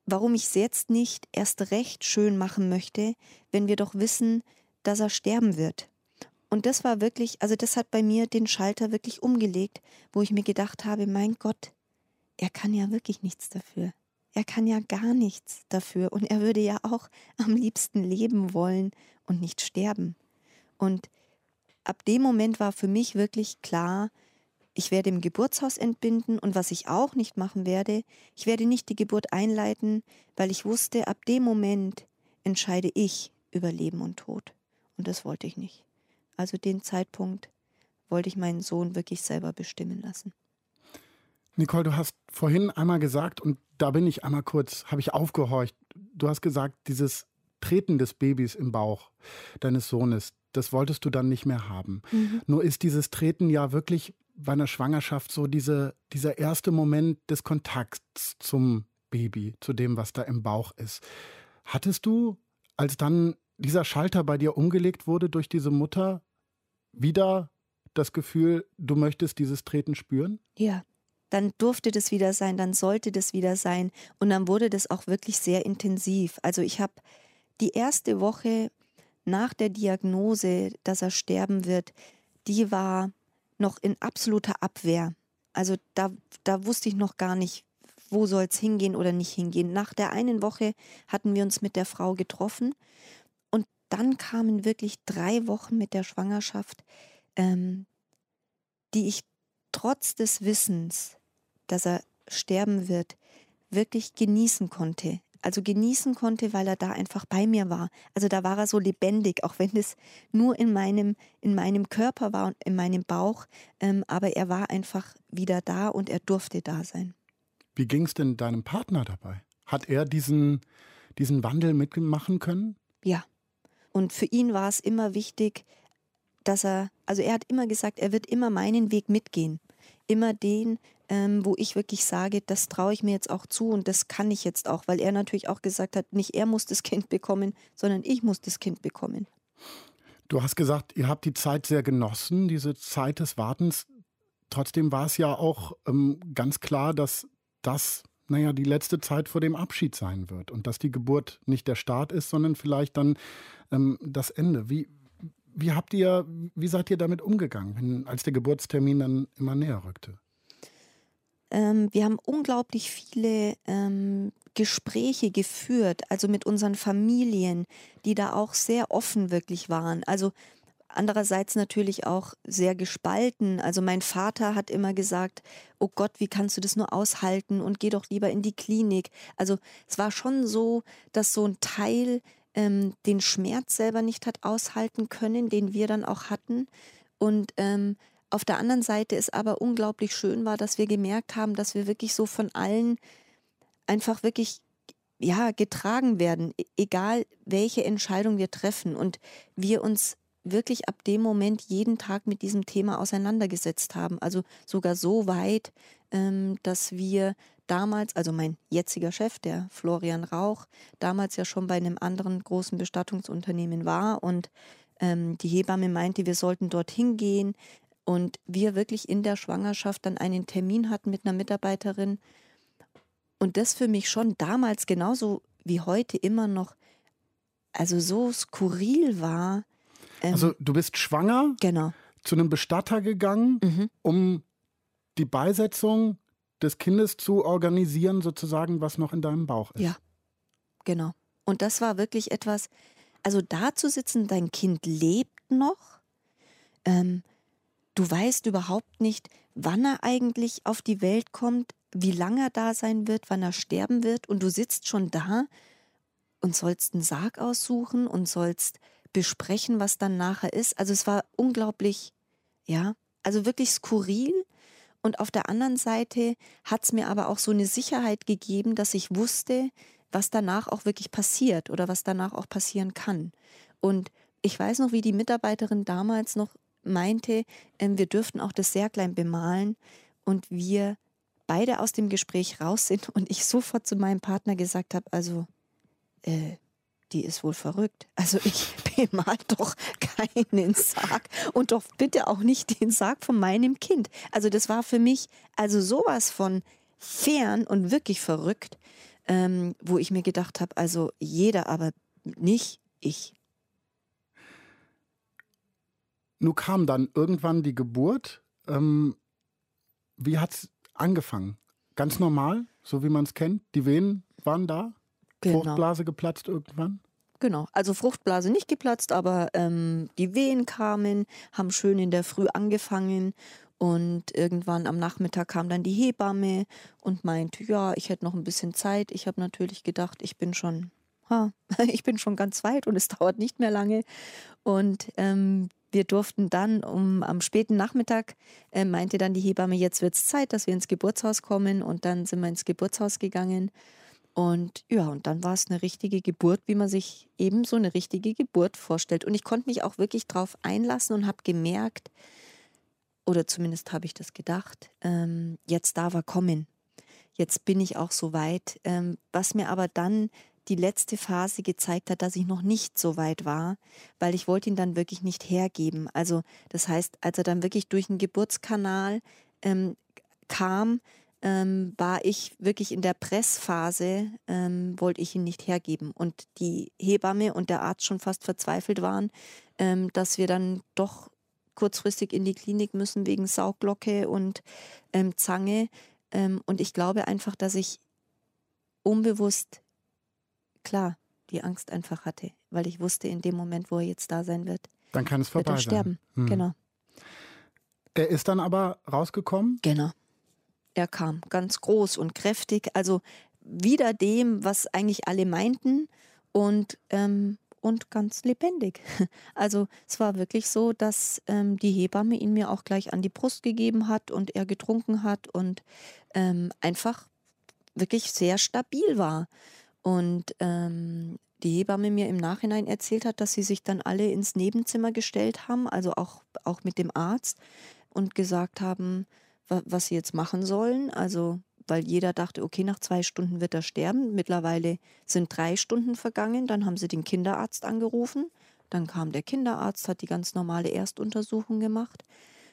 Speaker 4: warum ich es jetzt nicht erst recht schön machen möchte, wenn wir doch wissen, dass er sterben wird. Und das war wirklich, also das hat bei mir den Schalter wirklich umgelegt, wo ich mir gedacht habe, mein Gott, er kann ja wirklich nichts dafür. Er kann ja gar nichts dafür und er würde ja auch am liebsten leben wollen und nicht sterben. Und ab dem Moment war für mich wirklich klar, ich werde im Geburtshaus entbinden und was ich auch nicht machen werde, ich werde nicht die Geburt einleiten, weil ich wusste, ab dem Moment entscheide ich über Leben und Tod. Und das wollte ich nicht. Also den Zeitpunkt wollte ich meinen Sohn wirklich selber bestimmen lassen.
Speaker 2: Nicole, du hast vorhin einmal gesagt, und da bin ich einmal kurz, habe ich aufgehorcht. Du hast gesagt, dieses Treten des Babys im Bauch deines Sohnes, das wolltest du dann nicht mehr haben. Mhm. Nur ist dieses Treten ja wirklich bei einer Schwangerschaft so diese, dieser erste Moment des Kontakts zum Baby, zu dem, was da im Bauch ist. Hattest du, als dann dieser Schalter bei dir umgelegt wurde durch diese Mutter, wieder das Gefühl, du möchtest dieses Treten spüren?
Speaker 4: Ja, dann durfte das wieder sein, dann sollte das wieder sein. Und dann wurde das auch wirklich sehr intensiv. Also ich habe die erste Woche nach der Diagnose, dass er sterben wird, die war noch in absoluter Abwehr. Also da, da wusste ich noch gar nicht, wo soll es hingehen oder nicht hingehen. Nach der einen Woche hatten wir uns mit der Frau getroffen und dann kamen wirklich drei Wochen mit der Schwangerschaft, ähm, die ich trotz des Wissens, dass er sterben wird, wirklich genießen konnte. Also genießen konnte, weil er da einfach bei mir war. Also da war er so lebendig, auch wenn es nur in meinem, in meinem Körper war und in meinem Bauch. Ähm, aber er war einfach wieder da und er durfte da sein.
Speaker 2: Wie ging es denn deinem Partner dabei? Hat er diesen, diesen Wandel mitmachen können?
Speaker 4: Ja. Und für ihn war es immer wichtig, dass er, also er hat immer gesagt, er wird immer meinen Weg mitgehen. Immer den, ähm, wo ich wirklich sage, das traue ich mir jetzt auch zu und das kann ich jetzt auch, weil er natürlich auch gesagt hat, nicht er muss das Kind bekommen, sondern ich muss das Kind bekommen.
Speaker 2: Du hast gesagt, ihr habt die Zeit sehr genossen, diese Zeit des Wartens. Trotzdem war es ja auch ähm, ganz klar, dass das, naja, die letzte Zeit vor dem Abschied sein wird und dass die Geburt nicht der Start ist, sondern vielleicht dann ähm, das Ende. Wie, wie habt ihr, wie seid ihr damit umgegangen, wenn, als der Geburtstermin dann immer näher rückte?
Speaker 4: Ähm, wir haben unglaublich viele ähm, Gespräche geführt, also mit unseren Familien, die da auch sehr offen wirklich waren. Also andererseits natürlich auch sehr gespalten. Also mein Vater hat immer gesagt, oh Gott, wie kannst du das nur aushalten und geh doch lieber in die Klinik. Also es war schon so, dass so ein Teil ähm, den Schmerz selber nicht hat aushalten können, den wir dann auch hatten. Und ähm, auf der anderen Seite ist aber unglaublich schön war, dass wir gemerkt haben, dass wir wirklich so von allen einfach wirklich ja getragen werden, e-, egal welche Entscheidung wir treffen und wir uns wirklich ab dem Moment jeden Tag mit diesem Thema auseinandergesetzt haben. Also sogar so weit, ähm, dass wir damals, also mein jetziger Chef, der Florian Rauch, damals ja schon bei einem anderen großen Bestattungsunternehmen war und ähm, die Hebamme meinte, wir sollten dorthin gehen, und wir wirklich in der Schwangerschaft dann einen Termin hatten mit einer Mitarbeiterin. Und das für mich schon damals genauso wie heute immer noch, also so skurril war.
Speaker 2: Ähm, also du bist schwanger,
Speaker 4: genau.
Speaker 2: zu einem Bestatter gegangen, mhm. um die Beisetzung des Kindes zu organisieren, sozusagen, was noch in deinem Bauch ist.
Speaker 4: Ja, genau. Und das war wirklich etwas, also da zu sitzen, dein Kind lebt noch. Ähm, du weißt überhaupt nicht, wann er eigentlich auf die Welt kommt, wie lange er da sein wird, wann er sterben wird und du sitzt schon da und sollst einen Sarg aussuchen und sollst besprechen, was dann nachher ist. Also es war unglaublich, ja, also wirklich skurril. Und auf der anderen Seite hat es mir aber auch so eine Sicherheit gegeben, dass ich wusste, was danach auch wirklich passiert oder was danach auch passieren kann. Und ich weiß noch, wie die Mitarbeiterin damals noch meinte, äh, wir dürften auch das sehr klein bemalen und wir beide aus dem Gespräch raus sind (laughs) und ich sofort zu meinem Partner gesagt habe, also äh, die ist wohl verrückt. Also ich (laughs) bemal doch keinen Sarg und doch bitte auch nicht den Sarg von meinem Kind. Also das war für mich also sowas von fern und wirklich verrückt, ähm, wo ich mir gedacht habe, also jeder, aber nicht ich.
Speaker 2: Nun kam dann irgendwann die Geburt. Ähm, wie hat es angefangen? Ganz normal, so wie man es kennt. Die Venen waren da. Genau. Fruchtblase geplatzt irgendwann?
Speaker 4: Genau, also Fruchtblase nicht geplatzt, aber ähm, die Wehen kamen, haben schön in der Früh angefangen und irgendwann am Nachmittag kam dann die Hebamme und meinte, ja, ich hätte noch ein bisschen Zeit. Ich habe natürlich gedacht, ich bin schon, ha, (laughs) ich bin schon ganz weit und es dauert nicht mehr lange. Und ähm, wir durften dann um am späten Nachmittag äh, meinte dann die Hebamme, jetzt wird es Zeit, dass wir ins Geburtshaus kommen und dann sind wir ins Geburtshaus gegangen. Und ja, und dann war es eine richtige Geburt, wie man sich eben so eine richtige Geburt vorstellt. Und ich konnte mich auch wirklich drauf einlassen und habe gemerkt, oder zumindest habe ich das gedacht, ähm, jetzt darf er kommen. Jetzt bin ich auch so weit. Ähm, was mir aber dann die letzte Phase gezeigt hat, dass ich noch nicht so weit war, weil ich wollte ihn dann wirklich nicht hergeben. Also das heißt, als er dann wirklich durch den Geburtskanal ähm, kam, ähm, war ich wirklich in der Pressphase, ähm, wollte ich ihn nicht hergeben. Und die Hebamme und der Arzt schon fast verzweifelt waren, ähm, dass wir dann doch kurzfristig in die Klinik müssen wegen Sauglocke und ähm, Zange. Ähm, und ich glaube einfach, dass ich unbewusst klar die Angst einfach hatte, weil ich wusste, in dem Moment, wo er jetzt da sein wird,
Speaker 2: dann kann es vorbei
Speaker 4: wird er sterben.
Speaker 2: Hm.
Speaker 4: Genau.
Speaker 2: Er ist dann aber rausgekommen?
Speaker 4: Genau. Er kam ganz groß und kräftig, also wieder dem, was eigentlich alle meinten und, ähm, und ganz lebendig. (laughs) Also es war wirklich so, dass ähm, die Hebamme ihn mir auch gleich an die Brust gegeben hat und er getrunken hat und ähm, einfach wirklich sehr stabil war. Und ähm, die Hebamme mir im Nachhinein erzählt hat, dass sie sich dann alle ins Nebenzimmer gestellt haben, also auch, auch mit dem Arzt und gesagt haben, was sie jetzt machen sollen. Also, weil jeder dachte, okay, nach zwei Stunden wird er sterben. Mittlerweile sind drei Stunden vergangen. Dann haben sie den Kinderarzt angerufen. Dann kam der Kinderarzt, hat die ganz normale Erstuntersuchung gemacht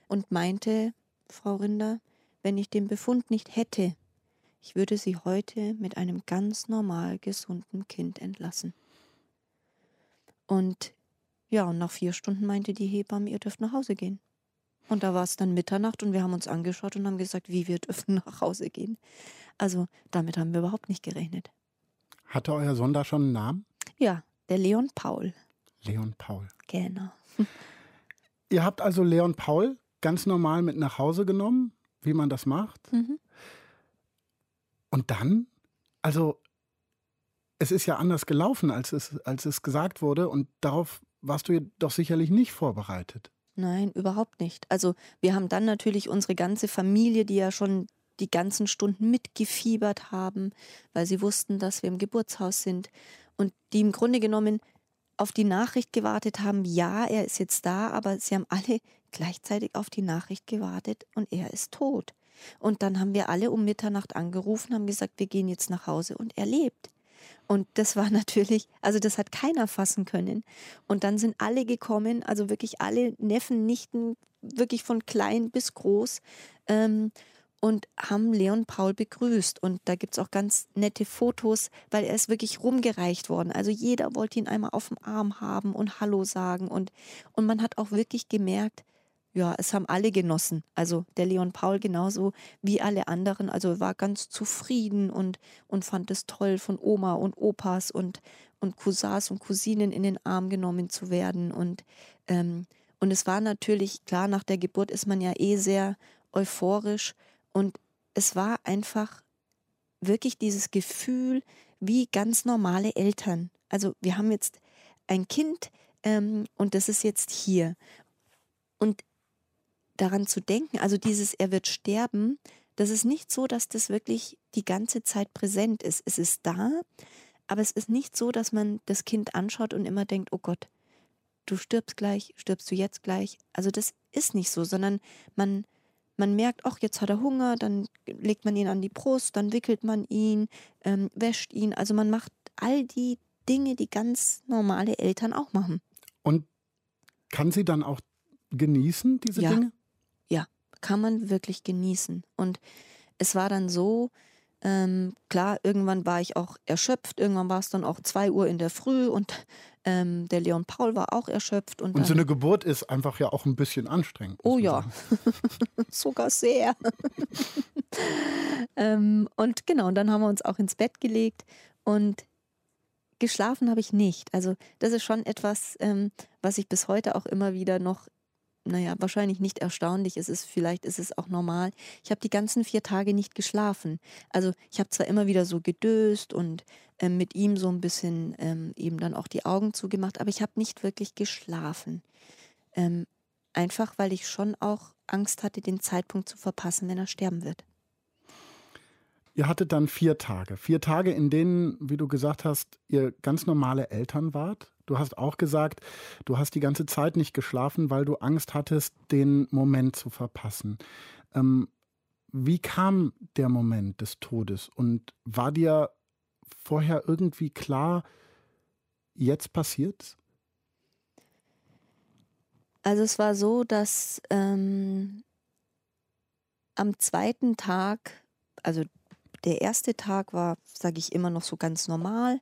Speaker 4: und meinte, Frau Rinder, wenn ich den Befund nicht hätte, ich würde sie heute mit einem ganz normal gesunden Kind entlassen. Und ja, und nach vier Stunden meinte die Hebamme, ihr dürft nach Hause gehen. Und da war es dann Mitternacht und wir haben uns angeschaut und haben gesagt, wie wir dürfen nach Hause gehen. Also damit haben wir überhaupt nicht gerechnet.
Speaker 2: Hatte euer Sonder schon einen Namen?
Speaker 4: Ja, der Leon Paul.
Speaker 2: Leon Paul.
Speaker 4: Genau. (laughs)
Speaker 2: Ihr habt also Leon Paul ganz normal mit nach Hause genommen, wie man das macht. Mhm. Und dann, also es ist ja anders gelaufen, als es, als es gesagt wurde und darauf warst du doch sicherlich nicht vorbereitet.
Speaker 4: Nein, überhaupt nicht. Also wir haben dann natürlich unsere ganze Familie, die ja schon die ganzen Stunden mitgefiebert haben, weil sie wussten, dass wir im Geburtshaus sind und die im Grunde genommen auf die Nachricht gewartet haben, ja, er ist jetzt da, aber sie haben alle gleichzeitig auf die Nachricht gewartet und er ist tot. Und dann haben wir alle um Mitternacht angerufen, haben gesagt, wir gehen jetzt nach Hause und er lebt. Und das war (laughs) natürlich, also das hat keiner fassen können. Und dann sind alle gekommen, also wirklich alle Neffen, Nichten, wirklich von klein bis groß. Ähm, und haben Leon Paul begrüßt. Und da gibt es auch ganz nette Fotos, weil er ist wirklich rumgereicht worden. Also jeder wollte ihn einmal auf dem Arm haben und Hallo sagen. Und, und man hat auch wirklich gemerkt, ja, es haben alle genossen. Also der Leon Paul genauso wie alle anderen. Also war ganz zufrieden und, und fand es toll, von Oma und Opas und, und Cousins und Cousinen in den Arm genommen zu werden. Und, ähm, Und es war natürlich, klar, nach der Geburt ist man ja eh sehr euphorisch und es war einfach wirklich dieses Gefühl wie ganz normale Eltern. Also wir haben jetzt ein Kind ähm, und das ist jetzt hier. Und daran zu denken, also dieses, er wird sterben, das ist nicht so, dass das wirklich die ganze Zeit präsent ist. Es ist da, aber es ist nicht so, dass man das Kind anschaut und immer denkt, oh Gott, du stirbst gleich, stirbst du jetzt gleich. Also das ist nicht so, sondern man, man merkt, ach, jetzt hat er Hunger, dann legt man ihn an die Brust, dann wickelt man ihn, ähm, wäscht ihn. Also man macht all die Dinge, die ganz normale Eltern auch machen.
Speaker 2: Und kann sie dann auch genießen, diese
Speaker 4: ja.
Speaker 2: Dinge?
Speaker 4: Kann man wirklich genießen. Und es war dann so, ähm, klar, irgendwann war ich auch erschöpft, irgendwann war es dann auch zwei Uhr in der Früh und ähm, der Leon Paul war auch erschöpft. Und,
Speaker 2: und so eine Geburt ist einfach ja auch ein bisschen anstrengend.
Speaker 4: Oh ja, (laughs) sogar sehr. (laughs) ähm, und genau, und dann haben wir uns auch ins Bett gelegt und geschlafen habe ich nicht. Also das ist schon etwas, ähm, was ich bis heute auch immer wieder noch naja, wahrscheinlich nicht erstaunlich. Es ist, vielleicht ist es auch normal. Ich habe die ganzen vier Tage nicht geschlafen. Also ich habe zwar immer wieder so gedöst und ähm, mit ihm so ein bisschen ähm, eben dann auch die Augen zugemacht, aber ich habe nicht wirklich geschlafen. Ähm, einfach weil ich schon auch Angst hatte, den Zeitpunkt zu verpassen, wenn er sterben wird.
Speaker 2: Ihr hattet dann vier Tage. Vier Tage, in denen, wie du gesagt hast, ihr ganz normale Eltern wart. Du hast auch gesagt, du hast die ganze Zeit nicht geschlafen, weil du Angst hattest, den Moment zu verpassen. Ähm, wie kam der Moment des Todes? Und war dir vorher irgendwie klar, jetzt passiert's?
Speaker 4: Also es war so, dass ähm, am zweiten Tag, also der erste Tag war, sage ich immer noch so ganz normal.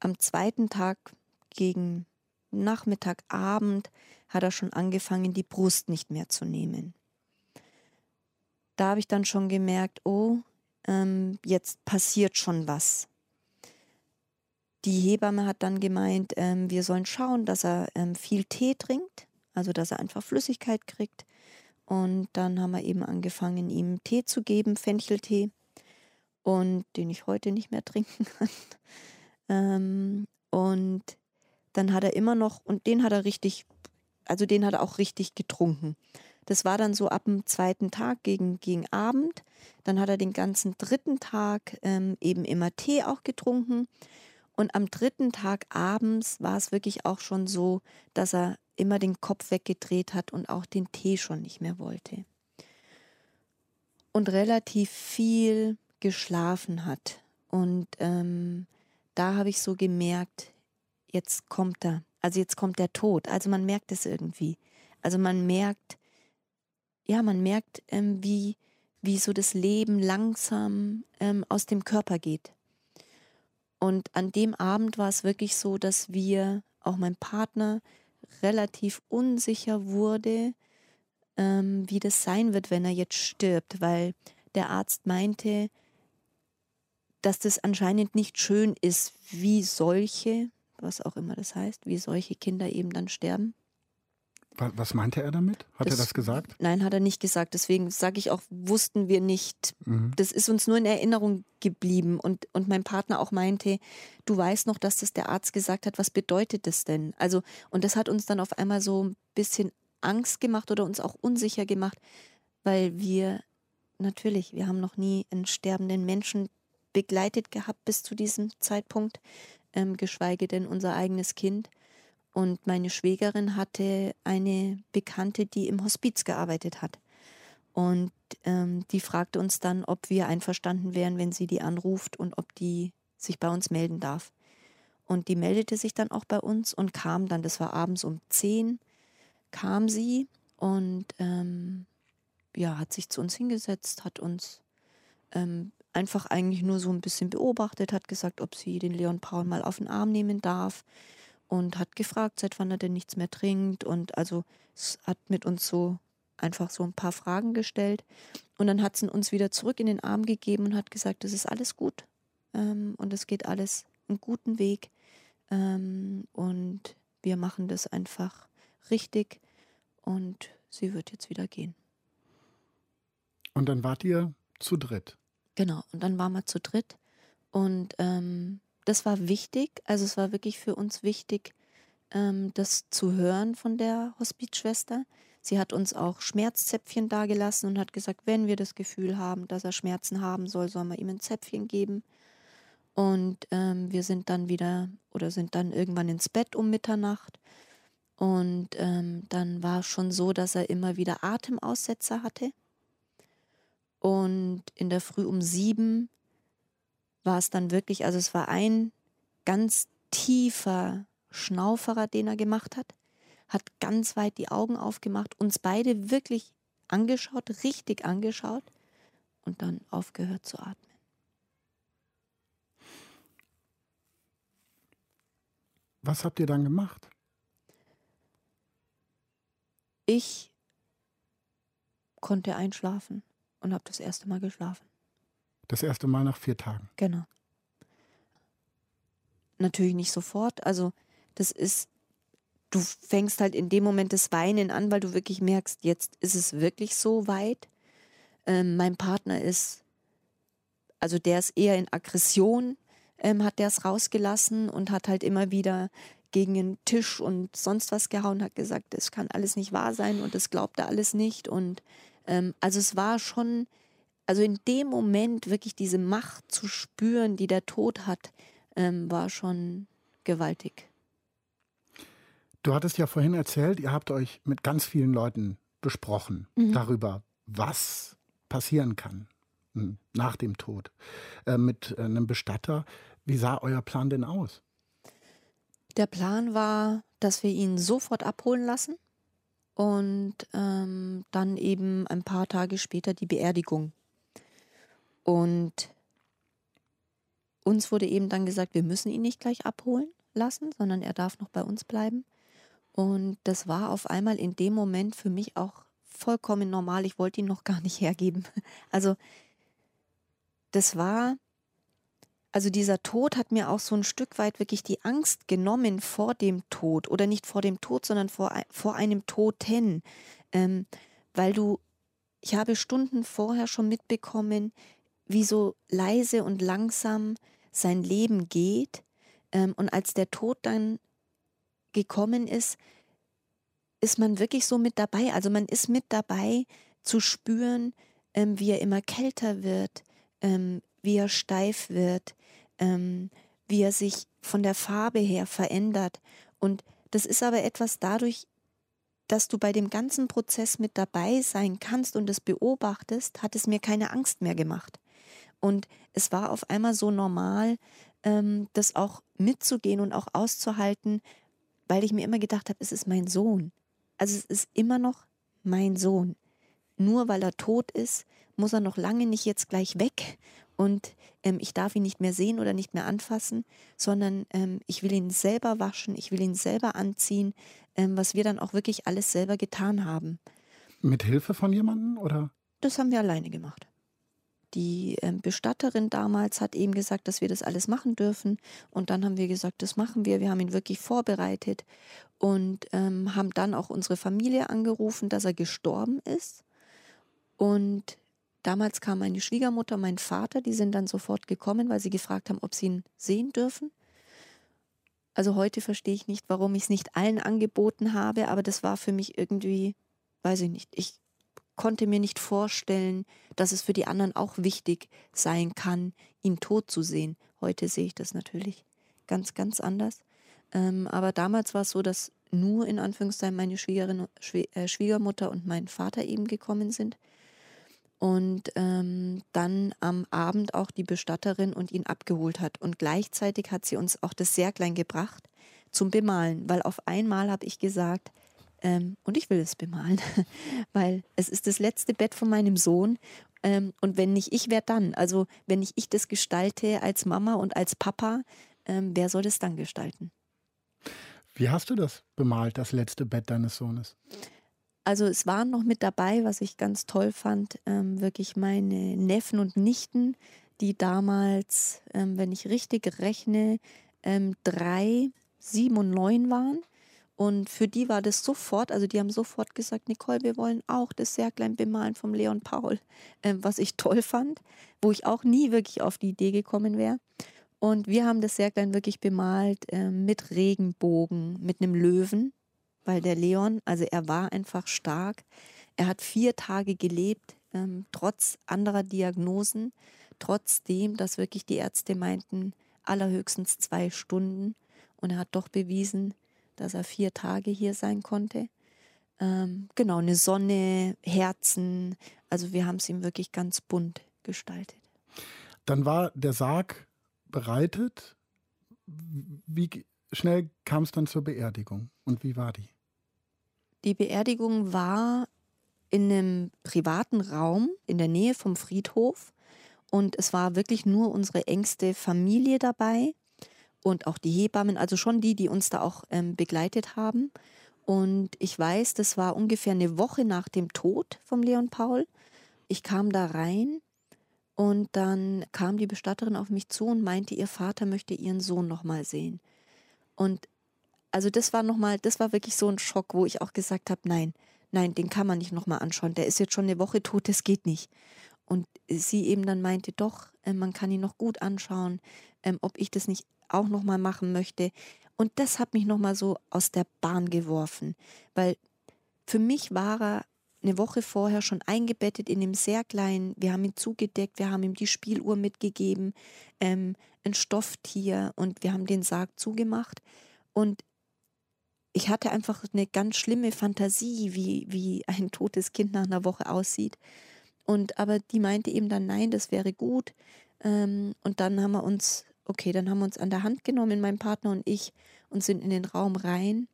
Speaker 4: Am zweiten Tag gegen Nachmittag, Abend hat er schon angefangen, die Brust nicht mehr zu nehmen. Da habe ich dann schon gemerkt, oh, ähm, jetzt passiert schon was. Die Hebamme hat dann gemeint, ähm, wir sollen schauen, dass er ähm, viel Tee trinkt, also dass er einfach Flüssigkeit kriegt. Und dann haben wir eben angefangen, ihm Tee zu geben, Fencheltee, und den ich heute nicht mehr trinken (laughs) kann. Ähm, und dann hat er immer noch, und den hat er richtig, also den hat er auch richtig getrunken. Das war dann so ab dem zweiten Tag gegen, gegen Abend. Dann hat er den ganzen dritten Tag ähm, eben immer Tee auch getrunken. Und am dritten Tag abends war es wirklich auch schon so, dass er immer den Kopf weggedreht hat und auch den Tee schon nicht mehr wollte. Und relativ viel geschlafen hat. Und ähm, da habe ich so gemerkt, jetzt kommt er. Also jetzt kommt der Tod. Also man merkt es irgendwie. Also man merkt, ja, man merkt, ähm, wie, wie so das Leben langsam ähm, aus dem Körper geht. Und an dem Abend war es wirklich so, dass wir, auch mein Partner, relativ unsicher wurde, ähm, wie das sein wird, wenn er jetzt stirbt, weil der Arzt meinte, dass das anscheinend nicht schön ist, wie solche, was auch immer das heißt, wie solche Kinder eben dann sterben.
Speaker 2: Was meinte er damit? Hat das, er das gesagt?
Speaker 4: Nein, hat er nicht gesagt. Deswegen sage ich auch, wussten wir nicht. Mhm. Das ist uns nur in Erinnerung geblieben. Und, und mein Partner auch meinte, du weißt noch, dass das der Arzt gesagt hat. Was bedeutet das denn? Also, und das hat uns dann auf einmal so ein bisschen Angst gemacht oder uns auch unsicher gemacht, weil wir natürlich, wir haben noch nie einen sterbenden Menschen begleitet gehabt bis zu diesem Zeitpunkt, ähm, geschweige denn unser eigenes Kind. Und meine Schwägerin hatte eine Bekannte, die im Hospiz gearbeitet hat. Und ähm, die fragte uns dann, ob wir einverstanden wären, wenn sie die anruft und ob die sich bei uns melden darf. Und die meldete sich dann auch bei uns und kam dann, das war abends um 10, kam sie und ähm, ja, hat sich zu uns hingesetzt, hat uns ähm, einfach eigentlich nur so ein bisschen beobachtet, hat gesagt, ob sie den Leon Paul mal auf den Arm nehmen darf und hat gefragt, seit wann er denn nichts mehr trinkt und also hat mit uns so einfach so ein paar Fragen gestellt und dann hat sie uns wieder zurück in den Arm gegeben und hat gesagt, das ist alles gut ähm, und es geht alles einen guten Weg ähm, und wir machen das einfach richtig und sie wird jetzt wieder gehen.
Speaker 2: Und dann wart ihr zu dritt.
Speaker 4: Genau, und dann waren wir zu dritt. Und ähm, das war wichtig, also es war wirklich für uns wichtig, ähm, das zu hören von der Hospizschwester. Sie hat uns auch Schmerzzäpfchen dagelassen und hat gesagt, wenn wir das Gefühl haben, dass er Schmerzen haben soll, sollen wir ihm ein Zäpfchen geben. Und ähm, wir sind dann wieder oder sind dann irgendwann ins Bett um Mitternacht. Und ähm, dann war es schon so, dass er immer wieder Atemaussetzer hatte. Und in der Früh um sieben war es dann wirklich, also es war ein ganz tiefer Schnauferer, den er gemacht hat, hat ganz weit die Augen aufgemacht, uns beide wirklich angeschaut, richtig angeschaut und dann aufgehört zu atmen.
Speaker 2: Was habt ihr dann gemacht?
Speaker 4: Ich konnte einschlafen und habe das erste Mal geschlafen.
Speaker 2: Das erste Mal nach vier Tagen.
Speaker 4: Genau. Natürlich nicht sofort. Also das ist, du fängst halt in dem Moment das Weinen an, weil du wirklich merkst, jetzt ist es wirklich so weit. Ähm, mein Partner ist, also der ist eher in Aggression, ähm, hat der es rausgelassen und hat halt immer wieder gegen den Tisch und sonst was gehauen, hat gesagt, das kann alles nicht wahr sein und das glaubt er alles nicht. Und ähm, also es war schon, also in dem Moment wirklich diese Macht zu spüren, die der Tod hat, ähm, war schon gewaltig.
Speaker 2: Du hattest ja vorhin erzählt, ihr habt euch mit ganz vielen Leuten besprochen mhm. darüber, was passieren kann hm, nach dem Tod. Äh, mit äh, einem Bestatter. Wie sah euer Plan denn aus?
Speaker 4: Der Plan war, dass wir ihn sofort abholen lassen und ähm, dann eben ein paar Tage später die Beerdigung. Und uns wurde eben dann gesagt, wir müssen ihn nicht gleich abholen lassen, sondern er darf noch bei uns bleiben. Und das war auf einmal in dem Moment für mich auch vollkommen normal. Ich wollte ihn noch gar nicht hergeben. (laughs) Also das war, also dieser Tod hat mir auch so ein Stück weit wirklich die Angst genommen vor dem Tod oder nicht vor dem Tod, sondern vor, vor einem Toten. Ähm, weil du, ich habe Stunden vorher schon mitbekommen, wie so leise und langsam sein Leben geht. Ähm, und als der Tod dann gekommen ist, ist man wirklich so mit dabei. Also man ist mit dabei zu spüren, ähm, wie er immer kälter wird, ähm, wie er steif wird, ähm, wie er sich von der Farbe her verändert. Und das ist aber etwas dadurch, dass du bei dem ganzen Prozess mit dabei sein kannst und es beobachtest, hat es mir keine Angst mehr gemacht. Und es war auf einmal so normal, ähm, das auch mitzugehen und auch auszuhalten, weil ich mir immer gedacht habe, es ist mein Sohn. Also es ist immer noch mein Sohn. Nur weil er tot ist, muss er noch lange nicht jetzt gleich weg und ähm, ich darf ihn nicht mehr sehen oder nicht mehr anfassen, sondern ähm, ich will ihn selber waschen, ich will ihn selber anziehen, ähm, was wir dann auch wirklich alles selber getan haben.
Speaker 2: Mit Hilfe von jemandem oder?
Speaker 4: Das haben wir alleine gemacht. Die ähm, Bestatterin damals hat eben gesagt, dass wir das alles machen dürfen. Und dann haben wir gesagt, das machen wir. Wir haben ihn wirklich vorbereitet und ähm, haben dann auch unsere Familie angerufen, dass er gestorben ist. Und damals kam meine Schwiegermutter, mein Vater, die sind dann sofort gekommen, weil sie gefragt haben, ob sie ihn sehen dürfen. Also heute verstehe ich nicht, warum ich es nicht allen angeboten habe, aber das war für mich irgendwie, weiß ich nicht, ich konnte mir nicht vorstellen, dass es für die anderen auch wichtig sein kann, ihn tot zu sehen. Heute sehe ich das natürlich ganz, ganz anders. Ähm, aber damals war es so, dass nur in Anführungszeichen meine Schwiegerin, äh, Schwiegermutter und mein Vater eben gekommen sind. Und ähm, dann am Abend auch die Bestatterin und ihn abgeholt hat. Und gleichzeitig hat sie uns auch das Särglein gebracht zum Bemalen, weil auf einmal habe ich gesagt, ähm, und ich will es bemalen, (laughs) weil es ist das letzte Bett von meinem Sohn. Ähm, und wenn nicht ich, wer dann? Also wenn nicht ich das gestalte als Mama und als Papa, ähm, wer soll das dann gestalten?
Speaker 2: Wie hast du das bemalt, das letzte Bett deines Sohnes?
Speaker 4: Also es waren noch mit dabei, was ich ganz toll fand, ähm, wirklich meine Neffen und Nichten, die damals, ähm, wenn ich richtig rechne, ähm, drei, sieben und neun waren Und für die war das sofort, also die haben sofort gesagt, Nicole, wir wollen auch das Särglein bemalen vom Leon Paul, äh, was ich toll fand, wo ich auch nie wirklich auf die Idee gekommen wäre. Und wir haben das Särglein wirklich bemalt äh, mit Regenbogen, mit einem Löwen, weil der Leon, also er war einfach stark. Er hat vier Tage gelebt, ähm, trotz anderer Diagnosen, trotzdem, dass wirklich die Ärzte meinten, allerhöchstens zwei Stunden. Und er hat doch bewiesen, dass er vier Tage hier sein konnte. Ähm, genau, eine Sonne, Herzen. Also wir haben es ihm wirklich ganz bunt gestaltet.
Speaker 2: Dann war der Sarg bereitet. Wie schnell kam es dann zur Beerdigung und wie war die?
Speaker 4: Die Beerdigung war in einem privaten Raum in der Nähe vom Friedhof und es war wirklich nur unsere engste Familie dabei und auch die Hebammen, also schon die, die uns da auch ähm, begleitet haben. Und ich weiß, das war ungefähr eine Woche nach dem Tod vom Leon Paul. Ich kam da rein und dann kam die Bestatterin auf mich zu und meinte, ihr Vater möchte ihren Sohn nochmal sehen. Und also das war nochmal, das war wirklich so ein Schock, wo ich auch gesagt habe, nein, nein, den kann man nicht nochmal anschauen. Der ist jetzt schon eine Woche tot, das geht nicht. Und sie eben dann meinte, doch, äh, man kann ihn noch gut anschauen, ähm, ob ich das nicht auch nochmal machen möchte. Und das hat mich nochmal so aus der Bahn geworfen, weil für mich war er eine Woche vorher schon eingebettet in einem sehr kleinen, wir haben ihn zugedeckt, wir haben ihm die Spieluhr mitgegeben, ähm, ein Stofftier und wir haben den Sarg zugemacht. Und ich hatte einfach eine ganz schlimme Fantasie, wie, wie ein totes Kind nach einer Woche aussieht. Und aber die meinte eben dann, nein, das wäre gut. Ähm, und dann haben wir uns, okay, dann haben wir uns an der Hand genommen, mein Partner und ich, und sind in den Raum rein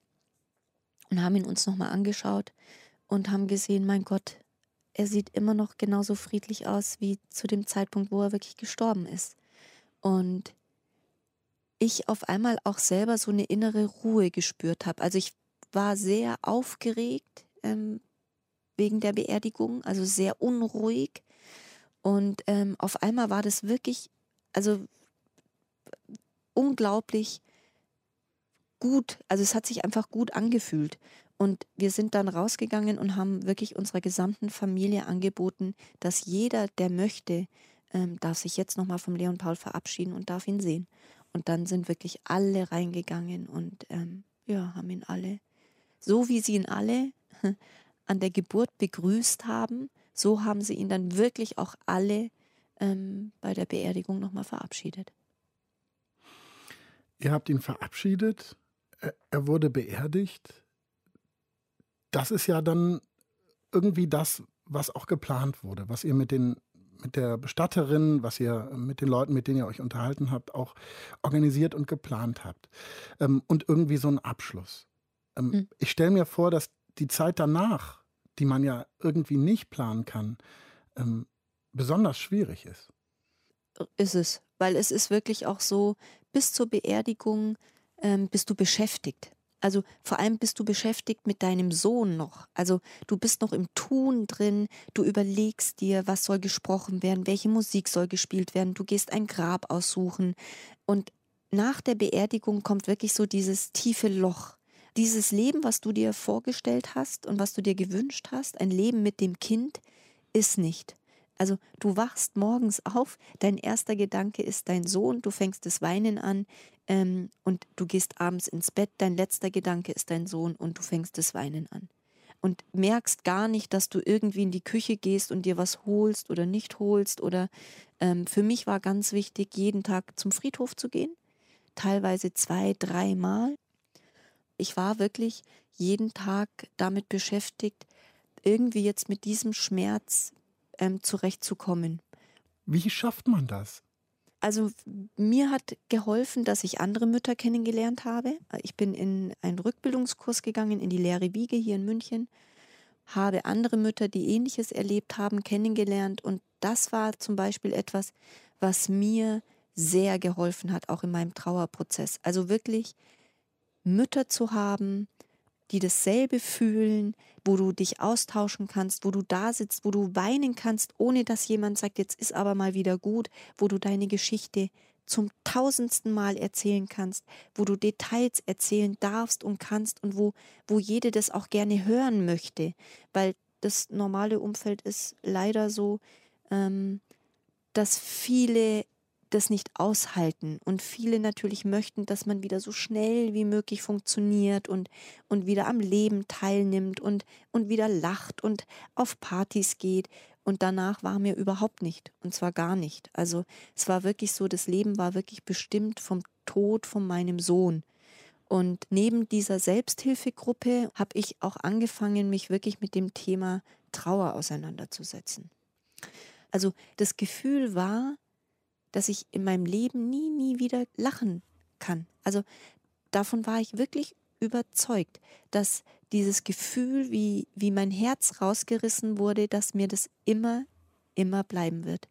Speaker 4: und haben ihn uns nochmal angeschaut und haben gesehen, mein Gott, er sieht immer noch genauso friedlich aus wie zu dem Zeitpunkt, wo er wirklich gestorben ist. Und ich auf einmal auch selber so eine innere Ruhe gespürt habe. Also ich war sehr aufgeregt ähm, wegen der Beerdigung, also sehr unruhig. Und ähm, auf einmal war das wirklich, also unglaublich gut, also es hat sich einfach gut angefühlt. Und wir sind dann rausgegangen und haben wirklich unserer gesamten Familie angeboten, dass jeder, der möchte, ähm, darf sich jetzt nochmal vom Leon Paul verabschieden und darf ihn sehen. Und dann sind wirklich alle reingegangen und ähm, ja, haben ihn alle, so wie sie ihn alle (laughs) an der Geburt begrüßt haben, so haben sie ihn dann wirklich auch alle ähm, bei der Beerdigung nochmal verabschiedet.
Speaker 2: Ihr habt ihn verabschiedet, er wurde beerdigt das ist ja dann irgendwie das, was auch geplant wurde, was ihr mit den mit der Bestatterin, was ihr mit den Leuten, mit denen ihr euch unterhalten habt, auch organisiert und geplant habt. Ähm, und irgendwie so ein Abschluss. Ähm, mhm. Ich stelle mir vor, dass die Zeit danach, die man ja irgendwie nicht planen kann, ähm, besonders schwierig ist.
Speaker 4: Ist es, weil es ist wirklich auch so, bis zur Beerdigung ähm, bist du beschäftigt. Also vor allem bist du beschäftigt mit deinem Sohn noch. Also du bist noch im Tun drin, du überlegst dir, was soll gesprochen werden, welche Musik soll gespielt werden, du gehst ein Grab aussuchen. Und nach der Beerdigung kommt wirklich so dieses tiefe Loch. Dieses Leben, was du dir vorgestellt hast und was du dir gewünscht hast, ein Leben mit dem Kind, ist nicht. Also du wachst morgens auf, dein erster Gedanke ist dein Sohn, du fängst das Weinen an ähm, und du gehst abends ins Bett, dein letzter Gedanke ist dein Sohn und du fängst das Weinen an. Und merkst gar nicht, dass du irgendwie in die Küche gehst und dir was holst oder nicht holst. Oder ähm, für mich war ganz wichtig, jeden Tag zum Friedhof zu gehen, teilweise zwei, dreimal. Ich war wirklich jeden Tag damit beschäftigt, irgendwie jetzt mit diesem Schmerz ähm, zurechtzukommen.
Speaker 2: Wie schafft man das?
Speaker 4: Also mir hat geholfen, dass ich andere Mütter kennengelernt habe. Ich bin in einen Rückbildungskurs gegangen in die Leere Wiege hier in München, habe andere Mütter, die ähnliches erlebt haben, kennengelernt und das war zum Beispiel etwas, was mir sehr geholfen hat, auch in meinem Trauerprozess. Also wirklich Mütter zu haben, die dasselbe fühlen, wo du dich austauschen kannst, wo du da sitzt, wo du weinen kannst, ohne dass jemand sagt, jetzt ist aber mal wieder gut, wo du deine Geschichte zum tausendsten Mal erzählen kannst, wo du Details erzählen darfst und kannst und wo, wo jede das auch gerne hören möchte, weil das normale Umfeld ist leider so, ähm, dass viele das nicht aushalten und viele natürlich möchten, dass man wieder so schnell wie möglich funktioniert und, und wieder am Leben teilnimmt und, und wieder lacht und auf Partys geht. Und danach war mir überhaupt nicht. Und zwar gar nicht. Also es war wirklich so, das Leben war wirklich bestimmt vom Tod von meinem Sohn. Und neben dieser Selbsthilfegruppe habe ich auch angefangen, mich wirklich mit dem Thema Trauer auseinanderzusetzen. Also das Gefühl war, dass ich in meinem Leben nie, nie wieder lachen kann. Also davon war ich wirklich überzeugt, dass dieses Gefühl, wie, wie mein Herz rausgerissen wurde, dass mir das immer, immer bleiben wird.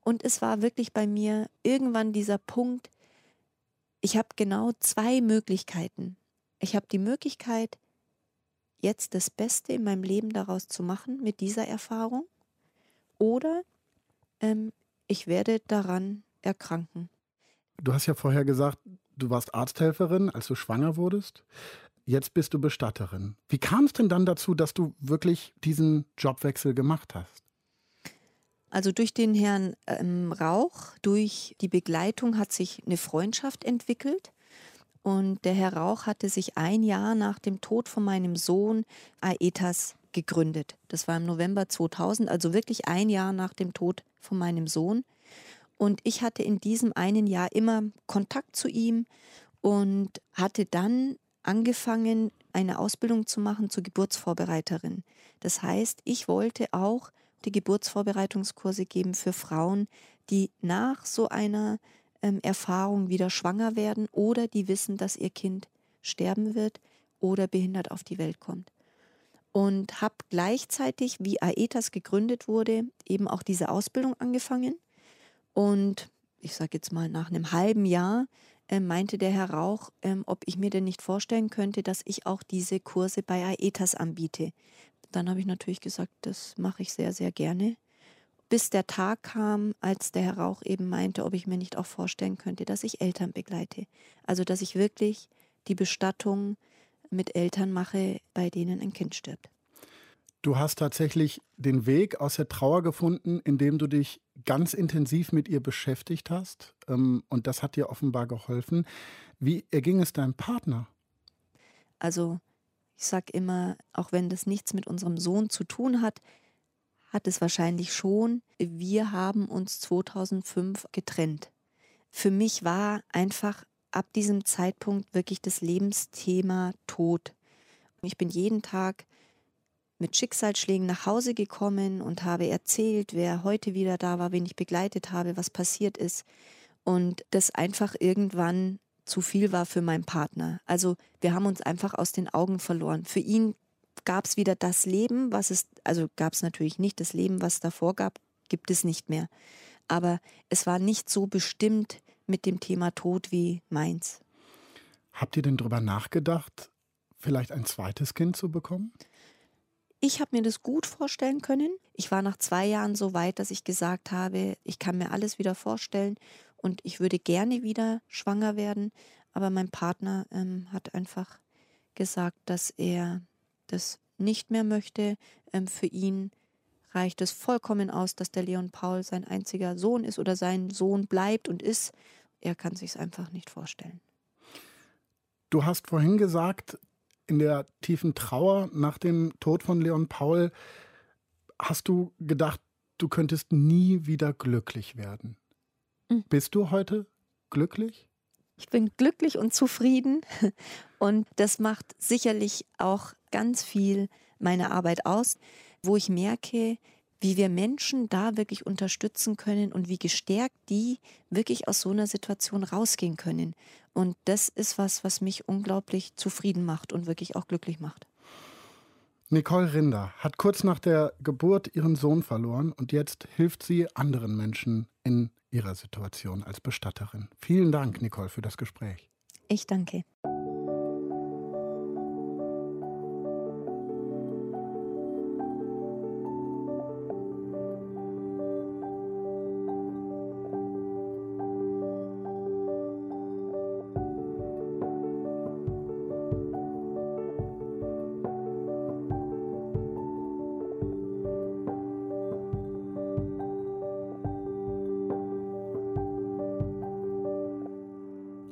Speaker 4: Und es war wirklich bei mir irgendwann dieser Punkt, ich habe genau zwei Möglichkeiten. Ich habe die Möglichkeit, jetzt das Beste in meinem Leben daraus zu machen mit dieser Erfahrung oder ähm, ich werde daran erkranken.
Speaker 2: Du hast ja vorher gesagt, du warst Arzthelferin, als du schwanger wurdest. Jetzt bist du Bestatterin. Wie kam es denn dann dazu, dass du wirklich diesen Jobwechsel gemacht hast?
Speaker 4: Also durch den Herrn ähm, Rauch, durch die Begleitung hat sich eine Freundschaft entwickelt. Und der Herr Rauch hatte sich ein Jahr nach dem Tod von meinem Sohn Aetas gegründet. Das war im November 2000, also wirklich ein Jahr nach dem Tod von meinem Sohn. Und ich hatte in diesem einen Jahr immer Kontakt zu ihm und hatte dann angefangen, eine Ausbildung zu machen zur Geburtsvorbereiterin. Das heißt, ich wollte auch die Geburtsvorbereitungskurse geben für Frauen, die nach so einer ähm, Erfahrung wieder schwanger werden oder die wissen, dass ihr Kind sterben wird oder behindert auf die Welt kommt und habe gleichzeitig, wie Aetas gegründet wurde, eben auch diese Ausbildung angefangen. Und ich sage jetzt mal, nach einem halben Jahr äh, meinte der Herr Rauch, ähm, ob ich mir denn nicht vorstellen könnte, dass ich auch diese Kurse bei Aetas anbiete. Dann habe ich natürlich gesagt, das mache ich sehr, sehr gerne. Bis der Tag kam, als der Herr Rauch eben meinte, ob ich mir nicht auch vorstellen könnte, dass ich Eltern begleite. Also, dass ich wirklich die Bestattung mit Eltern mache, bei denen ein Kind stirbt.
Speaker 2: Du hast tatsächlich den Weg aus der Trauer gefunden, indem du dich ganz intensiv mit ihr beschäftigt hast. Ähm, und das hat dir offenbar geholfen. Wie erging es deinem Partner?
Speaker 4: Also, ich sage immer, auch wenn das nichts mit unserem Sohn zu tun hat, hat es wahrscheinlich schon. Wir haben uns 2005 getrennt. Für mich war einfach ab diesem Zeitpunkt wirklich das Lebensthema Tod. Ich bin jeden Tag mit Schicksalsschlägen nach Hause gekommen und habe erzählt, wer heute wieder da war, wen ich begleitet habe, was passiert ist. Und das einfach irgendwann zu viel war für meinen Partner. Also wir haben uns einfach aus den Augen verloren. Für ihn gab es wieder das Leben, was es, also gab es natürlich nicht das Leben, was davor gab, gibt es nicht mehr. Aber es war nicht so bestimmt mit dem Thema Tod wie meins.
Speaker 2: Habt ihr denn darüber nachgedacht, vielleicht ein zweites Kind zu bekommen?
Speaker 4: Ich habe mir das gut vorstellen können. Ich war nach zwei Jahren so weit, dass ich gesagt habe, ich kann mir alles wieder vorstellen und ich würde gerne wieder schwanger werden. Aber mein Partner ähm, hat einfach gesagt, dass er das nicht mehr möchte. Ähm, für ihn reicht es vollkommen aus, dass der Leon Paul sein einziger Sohn ist oder sein Sohn bleibt und ist. Er kann sich es einfach nicht vorstellen.
Speaker 2: Du hast vorhin gesagt, in der tiefen Trauer nach dem Tod von Leon Paul hast du gedacht, du könntest nie wieder glücklich werden. Mhm. Bist du heute glücklich?
Speaker 4: Ich bin glücklich und zufrieden und das macht sicherlich auch ganz viel meine Arbeit aus, wo ich merke, wie wir Menschen da wirklich unterstützen können und wie gestärkt die wirklich aus so einer Situation rausgehen können. Und das ist was, was mich unglaublich zufrieden macht und wirklich auch glücklich macht.
Speaker 2: Nicole Rinder hat kurz nach der Geburt ihren Sohn verloren und jetzt hilft sie anderen Menschen in ihrer Situation als Bestatterin. Vielen Dank, Nicole, für das Gespräch.
Speaker 4: Ich danke.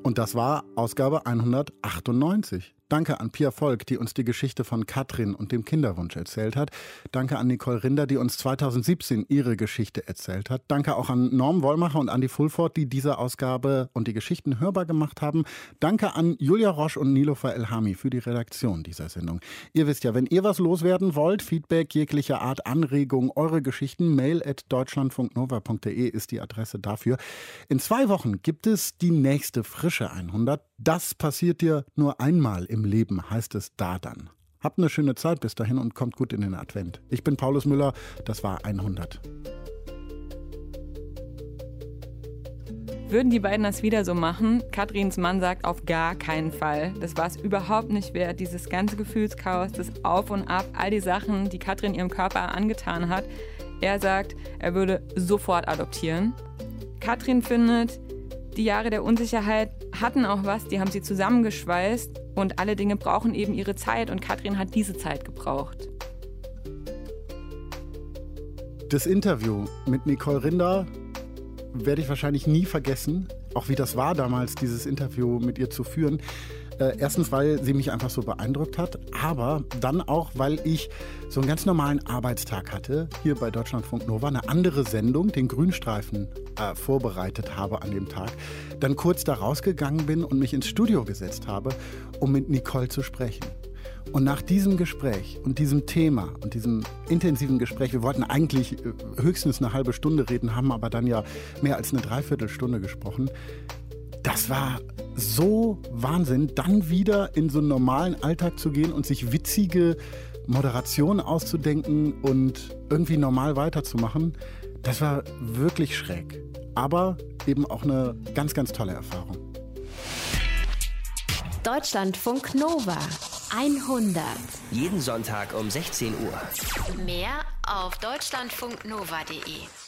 Speaker 2: Und das war Ausgabe 198. Danke an Pia Volk, die uns die Geschichte von Katrin und dem Kinderwunsch erzählt hat. Danke an Nicole Rinder, die uns 2017 ihre Geschichte erzählt hat. Danke auch an Norm Wollmacher und Andy Fulford, die diese Ausgabe und die Geschichten hörbar gemacht haben. Danke an Julia Roche und Nilofer Elhami für die Redaktion dieser Sendung. Ihr wisst ja, wenn ihr was loswerden wollt, Feedback jeglicher Art, Anregung, eure Geschichten, mail at deutschlandfunknova.de ist die Adresse dafür. In zwei Wochen gibt es die nächste frische 100. Das passiert dir nur einmal im Leben, heißt es da dann. Habt eine schöne Zeit bis dahin und kommt gut in den Advent. Ich bin Paulus Müller, das war 100.
Speaker 5: Würden die beiden das wieder so machen? Katrins Mann sagt auf gar keinen Fall. Das war es überhaupt nicht wert. Dieses ganze Gefühlschaos, das Auf und Ab, all die Sachen, die Katrin ihrem Körper angetan hat. Er sagt, er würde sofort adoptieren. Katrin findet, die Jahre der Unsicherheit hatten auch was, die haben sie zusammengeschweißt und alle Dinge brauchen eben ihre Zeit und Katrin hat diese Zeit gebraucht.
Speaker 2: Das Interview mit Nicole Rinder werde ich wahrscheinlich nie vergessen, auch wie das war damals, dieses Interview mit ihr zu führen. Äh, erstens, weil sie mich einfach so beeindruckt hat, aber dann auch, weil ich so einen ganz normalen Arbeitstag hatte, hier bei Deutschlandfunk Nova, eine andere Sendung, den Grünstreifen, äh, vorbereitet habe an dem Tag, dann kurz da rausgegangen bin und mich ins Studio gesetzt habe, um mit Nicole zu sprechen. Und nach diesem Gespräch und diesem Thema und diesem intensiven Gespräch, wir wollten eigentlich äh, höchstens eine halbe Stunde reden, haben aber dann ja mehr als eine Dreiviertelstunde gesprochen, das war so Wahnsinn, dann wieder in so einen normalen Alltag zu gehen und sich witzige Moderationen auszudenken und irgendwie normal weiterzumachen. Das war wirklich schräg, aber eben auch eine ganz, ganz tolle Erfahrung.
Speaker 1: Deutschlandfunk Nova 100.
Speaker 6: Jeden Sonntag um 16 Uhr.
Speaker 1: Mehr auf deutschlandfunknova.de.